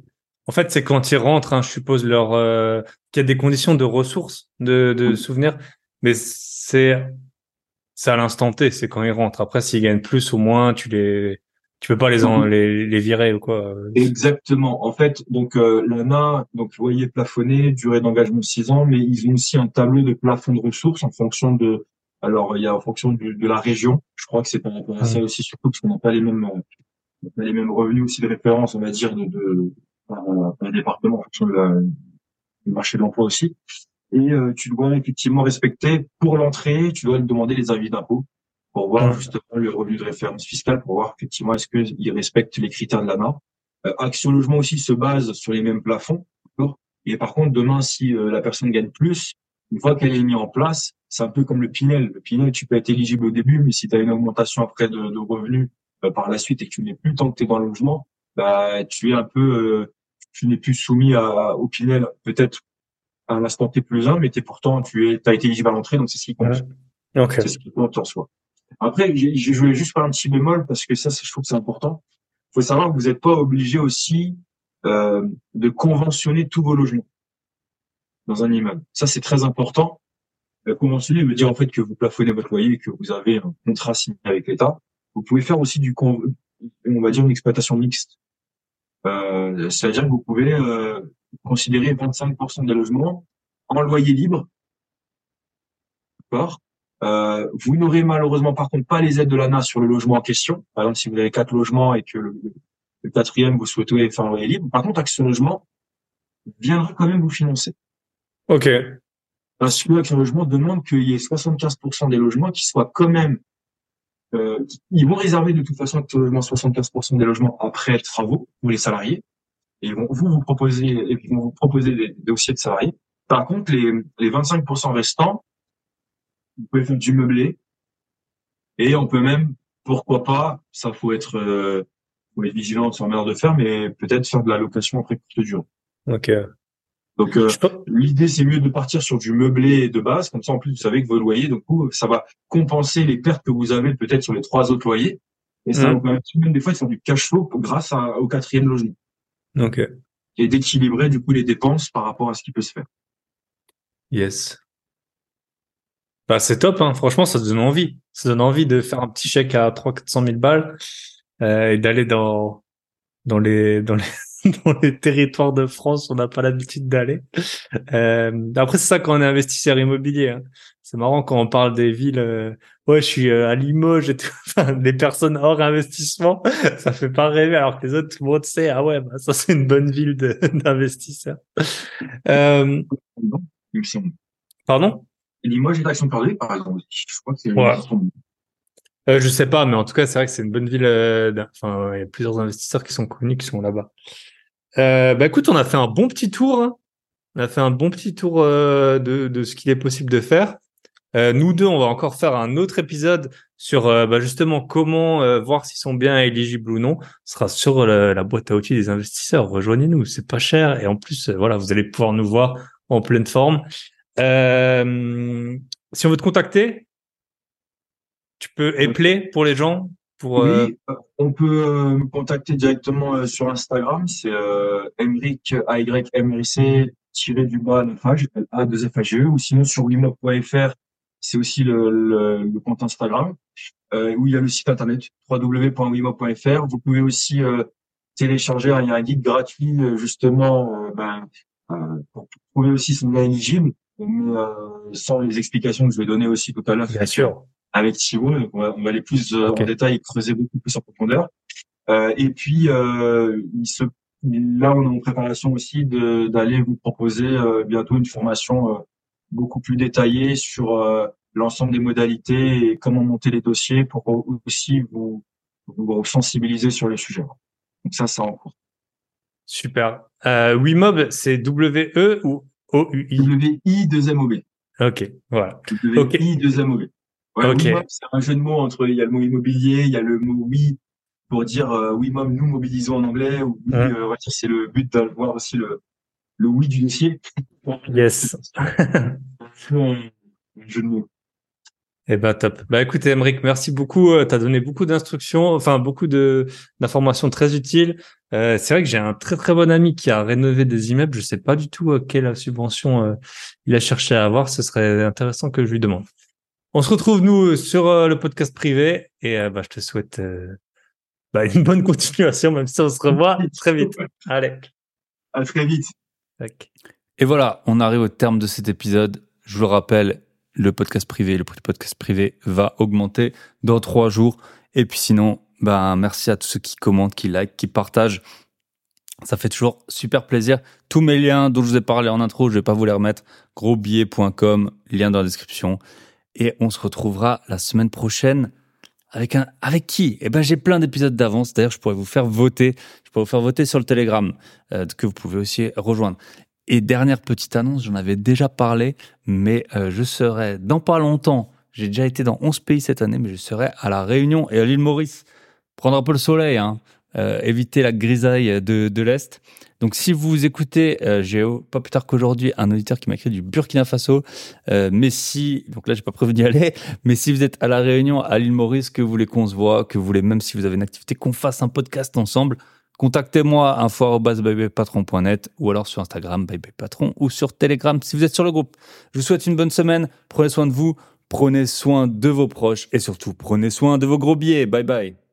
en fait c'est quand ils rentrent, hein, je suppose leur euh, qu'il y a des conditions de ressources, de de Oui. souvenirs, mais c'est c'est à l'instant T, c'est quand ils rentrent. Après s'ils gagnent plus ou moins, tu les tu peux pas les en, les les virer ou quoi. Exactement. En fait, donc euh, l'ANA, donc loyer plafonné, durée d'engagement 6 ans, mais ils ont aussi un tableau de plafond de ressources en fonction de alors il y a en fonction du- de, la région. Je crois que c'est par rapport à ça aussi surtout parce qu'on n'a pas les mêmes euh, pas les mêmes revenus aussi de référence, on va dire de, de par, par département en fonction la, du marché de l'emploi aussi. Et euh, tu dois effectivement respecter pour l'entrée, tu dois demander les avis d'impôt pour voir Ouais. justement le revenu de référence fiscale, pour voir effectivement est-ce qu'ils respectent les critères de l'ANA. Euh, Action Logement aussi se base sur les mêmes plafonds. Et par contre, demain, si euh, la personne gagne plus, une fois qu'elle est mise en place, c'est un peu comme le Pinel. Le Pinel, tu peux être éligible au début, mais si tu as une augmentation après de, de revenus par la suite et que tu n'es plus tant que tu es dans le logement, bah, tu es un peu, euh, tu n'es plus soumis à, au Pinel, peut-être à l'instant T plus un, mais t'es pourtant, tu es, as été éligible à l'entrée, donc c'est ce qui compte. Ouais. Ok. C'est ce qui compte en soi. Après, je voulais juste faire un petit bémol parce que ça, je trouve que c'est important. Il faut savoir que vous n'êtes pas obligé aussi euh, de conventionner tous vos logements dans un immeuble. Ça, c'est très important. Euh, conventionner veut dire en fait que vous plafonnez votre loyer et que vous avez un contrat signé avec l'État. Vous pouvez faire aussi du, on va dire une exploitation mixte. Euh, C'est-à-dire que vous pouvez euh, considérer 25% des logements en loyer libre. D'accord? Euh, vous n'aurez malheureusement par contre pas les aides de l'ANA sur le logement en question. Par exemple, si vous avez quatre logements et que le, le quatrième vous souhaitez faire un loyer libre, par contre, Action Logement viendra quand même vous financer. Ok. Parce que Action Logement demande qu'il y ait 75% des logements qui soient quand même euh, ils vont réserver de toute façon Action Logement 75% des logements après travaux pour les salariés. Et vont vous vous proposer et vont vous proposer des, dossiers de salariés. Par contre, les, les 25% restants, vous pouvez faire du meublé. Et on peut même, pourquoi pas, ça faut être, euh, faut être vigilant sur manière de faire, mais peut-être faire de la location après courte durée. Ok. Donc euh, l'idée c'est mieux de partir sur du meublé de base, comme ça en plus vous savez que vos loyers, donc ça va compenser les pertes que vous avez peut-être sur les trois autres loyers, et ça va vous permettre même des fois de faire du cash flow grâce à- au quatrième logement Ok. et d'équilibrer du coup les dépenses par rapport à ce qui peut se faire. Yes. Bah, c'est top, hein. Franchement, ça donne envie. Ça donne envie de faire un petit chèque à 300 400 000 balles euh, et d'aller dans dans les dans les dans les territoires de France on n'a pas l'habitude d'aller. Euh, après, c'est ça quand on est investisseur immobilier. hein. C'est marrant quand on parle des villes. euh, ouais, je suis euh, à Limoges et tout. Les personnes hors investissement, ça fait pas rêver. Alors que les autres, tout le monde sait. Ah ouais, bah, ça c'est une bonne ville d'investisseurs. Euh, pardon? Limoges et Action Perdue, par exemple. Je crois que c'est Ouais. Euh, je sais pas, mais en tout cas, c'est vrai que c'est une bonne ville. euh, Enfin, ouais, il y a plusieurs investisseurs qui sont connus, qui sont là-bas. Euh, bah écoute, on a fait un bon petit tour. hein. On a fait un bon petit tour euh, de, de ce qu'il est possible de faire. Euh, nous deux, on va encore faire un autre épisode sur euh, bah, justement comment euh, voir s'ils sont bien éligibles ou non. Ce sera sur la, la boîte à outils des investisseurs. Rejoignez-nous, c'est pas cher et en plus, euh, voilà, vous allez pouvoir nous voir en pleine forme. Euh, si on veut te contacter, tu peux appeler pour les gens pour euh, Oui, euh, on peut euh, me contacter directement euh, sur Instagram, c'est euh, Emric AYMRC tiré du bas 9H, A 2 FHE, ou sinon sur wimob.fr, c'est aussi le, le, le compte Instagram, euh, où il y a le site internet www.wimob.fr. Vous pouvez aussi euh, télécharger, il y a un guide gratuit euh, justement euh, ben, euh, pour trouver aussi son éligible, mais euh, sans les explications que je vais donner aussi tout à l'heure bien sûr. Avec Thibaut. Donc on va, on va aller plus euh, Ok. en détail et creuser beaucoup plus en profondeur. Euh, et puis, euh, il se, là, on est en préparation aussi de- d'aller vous proposer euh, bientôt une formation euh, beaucoup plus détaillée sur euh, l'ensemble des modalités et comment monter les dossiers pour aussi vous, vous sensibiliser sur le sujet. Donc ça, c'est en cours. Super. Euh, Wimob, c'est W-E ou O-U-I WI 2 MOB. Ok, voilà. Ok. WI 2 MOB. Ouais, Ok. Wimob, c'est un jeu de mots entre, il y a le mot immobilier, il y a le mot oui, pour dire euh, oui, même nous mobilisons en anglais ou oui, Ouais. euh, c'est le but d'avoir aussi le le oui du dossier. Yes. Un jeu de mots. Eh ben top. Bah écoute Emeric, merci beaucoup. Tu as donné beaucoup d'instructions, enfin beaucoup de d'informations très utiles. Euh, c'est vrai que j'ai un très très bon ami qui a rénové des immeubles. Je sais pas du tout euh, quelle subvention euh, il a cherché à avoir. Ce serait intéressant que je lui demande. On se retrouve nous sur euh, le podcast privé et euh, bah, je te souhaite euh, bah, une bonne continuation, même si on se revoit très vite. Allez. À très vite. Et voilà, on arrive au terme de cet épisode. Je vous le rappelle, le podcast privé, le prix du podcast privé va augmenter dans trois jours. Et puis sinon, ben, merci à tous ceux qui commentent, qui like, qui partagent. Ça fait toujours super plaisir. Tous mes liens dont je vous ai parlé en intro, je vais pas vous les remettre. Grosbillet.com, lien dans la description. Et on se retrouvera la semaine prochaine avec un, avec qui? Eh ben, j'ai plein d'épisodes d'avance. D'ailleurs, je pourrais vous faire voter. Je pourrais vous faire voter sur le Telegram, euh, que vous pouvez aussi rejoindre. Et dernière petite annonce, j'en avais déjà parlé, mais euh, je serai dans pas longtemps. J'ai déjà été dans 11 pays cette année, mais je serai à la Réunion et à l'île Maurice. Prendre un peu le soleil, hein, euh, éviter la grisaille de, de l'Est. Donc si vous écoutez, euh, j'ai oh, pas plus tard qu'aujourd'hui un auditeur qui m'a écrit du Burkina Faso, euh, mais si, donc là j'ai pas prévu d'y aller, mais si vous êtes à la Réunion, à l'île Maurice, que vous voulez qu'on se voit, que vous voulez même si vous avez une activité, qu'on fasse un podcast ensemble, contactez-moi info@bybypatron.net ou alors sur Instagram bybypatron ou sur Telegram si vous êtes sur le groupe. Je vous souhaite une bonne semaine, prenez soin de vous, prenez soin de vos proches et surtout prenez soin de vos gros billets. Bye bye.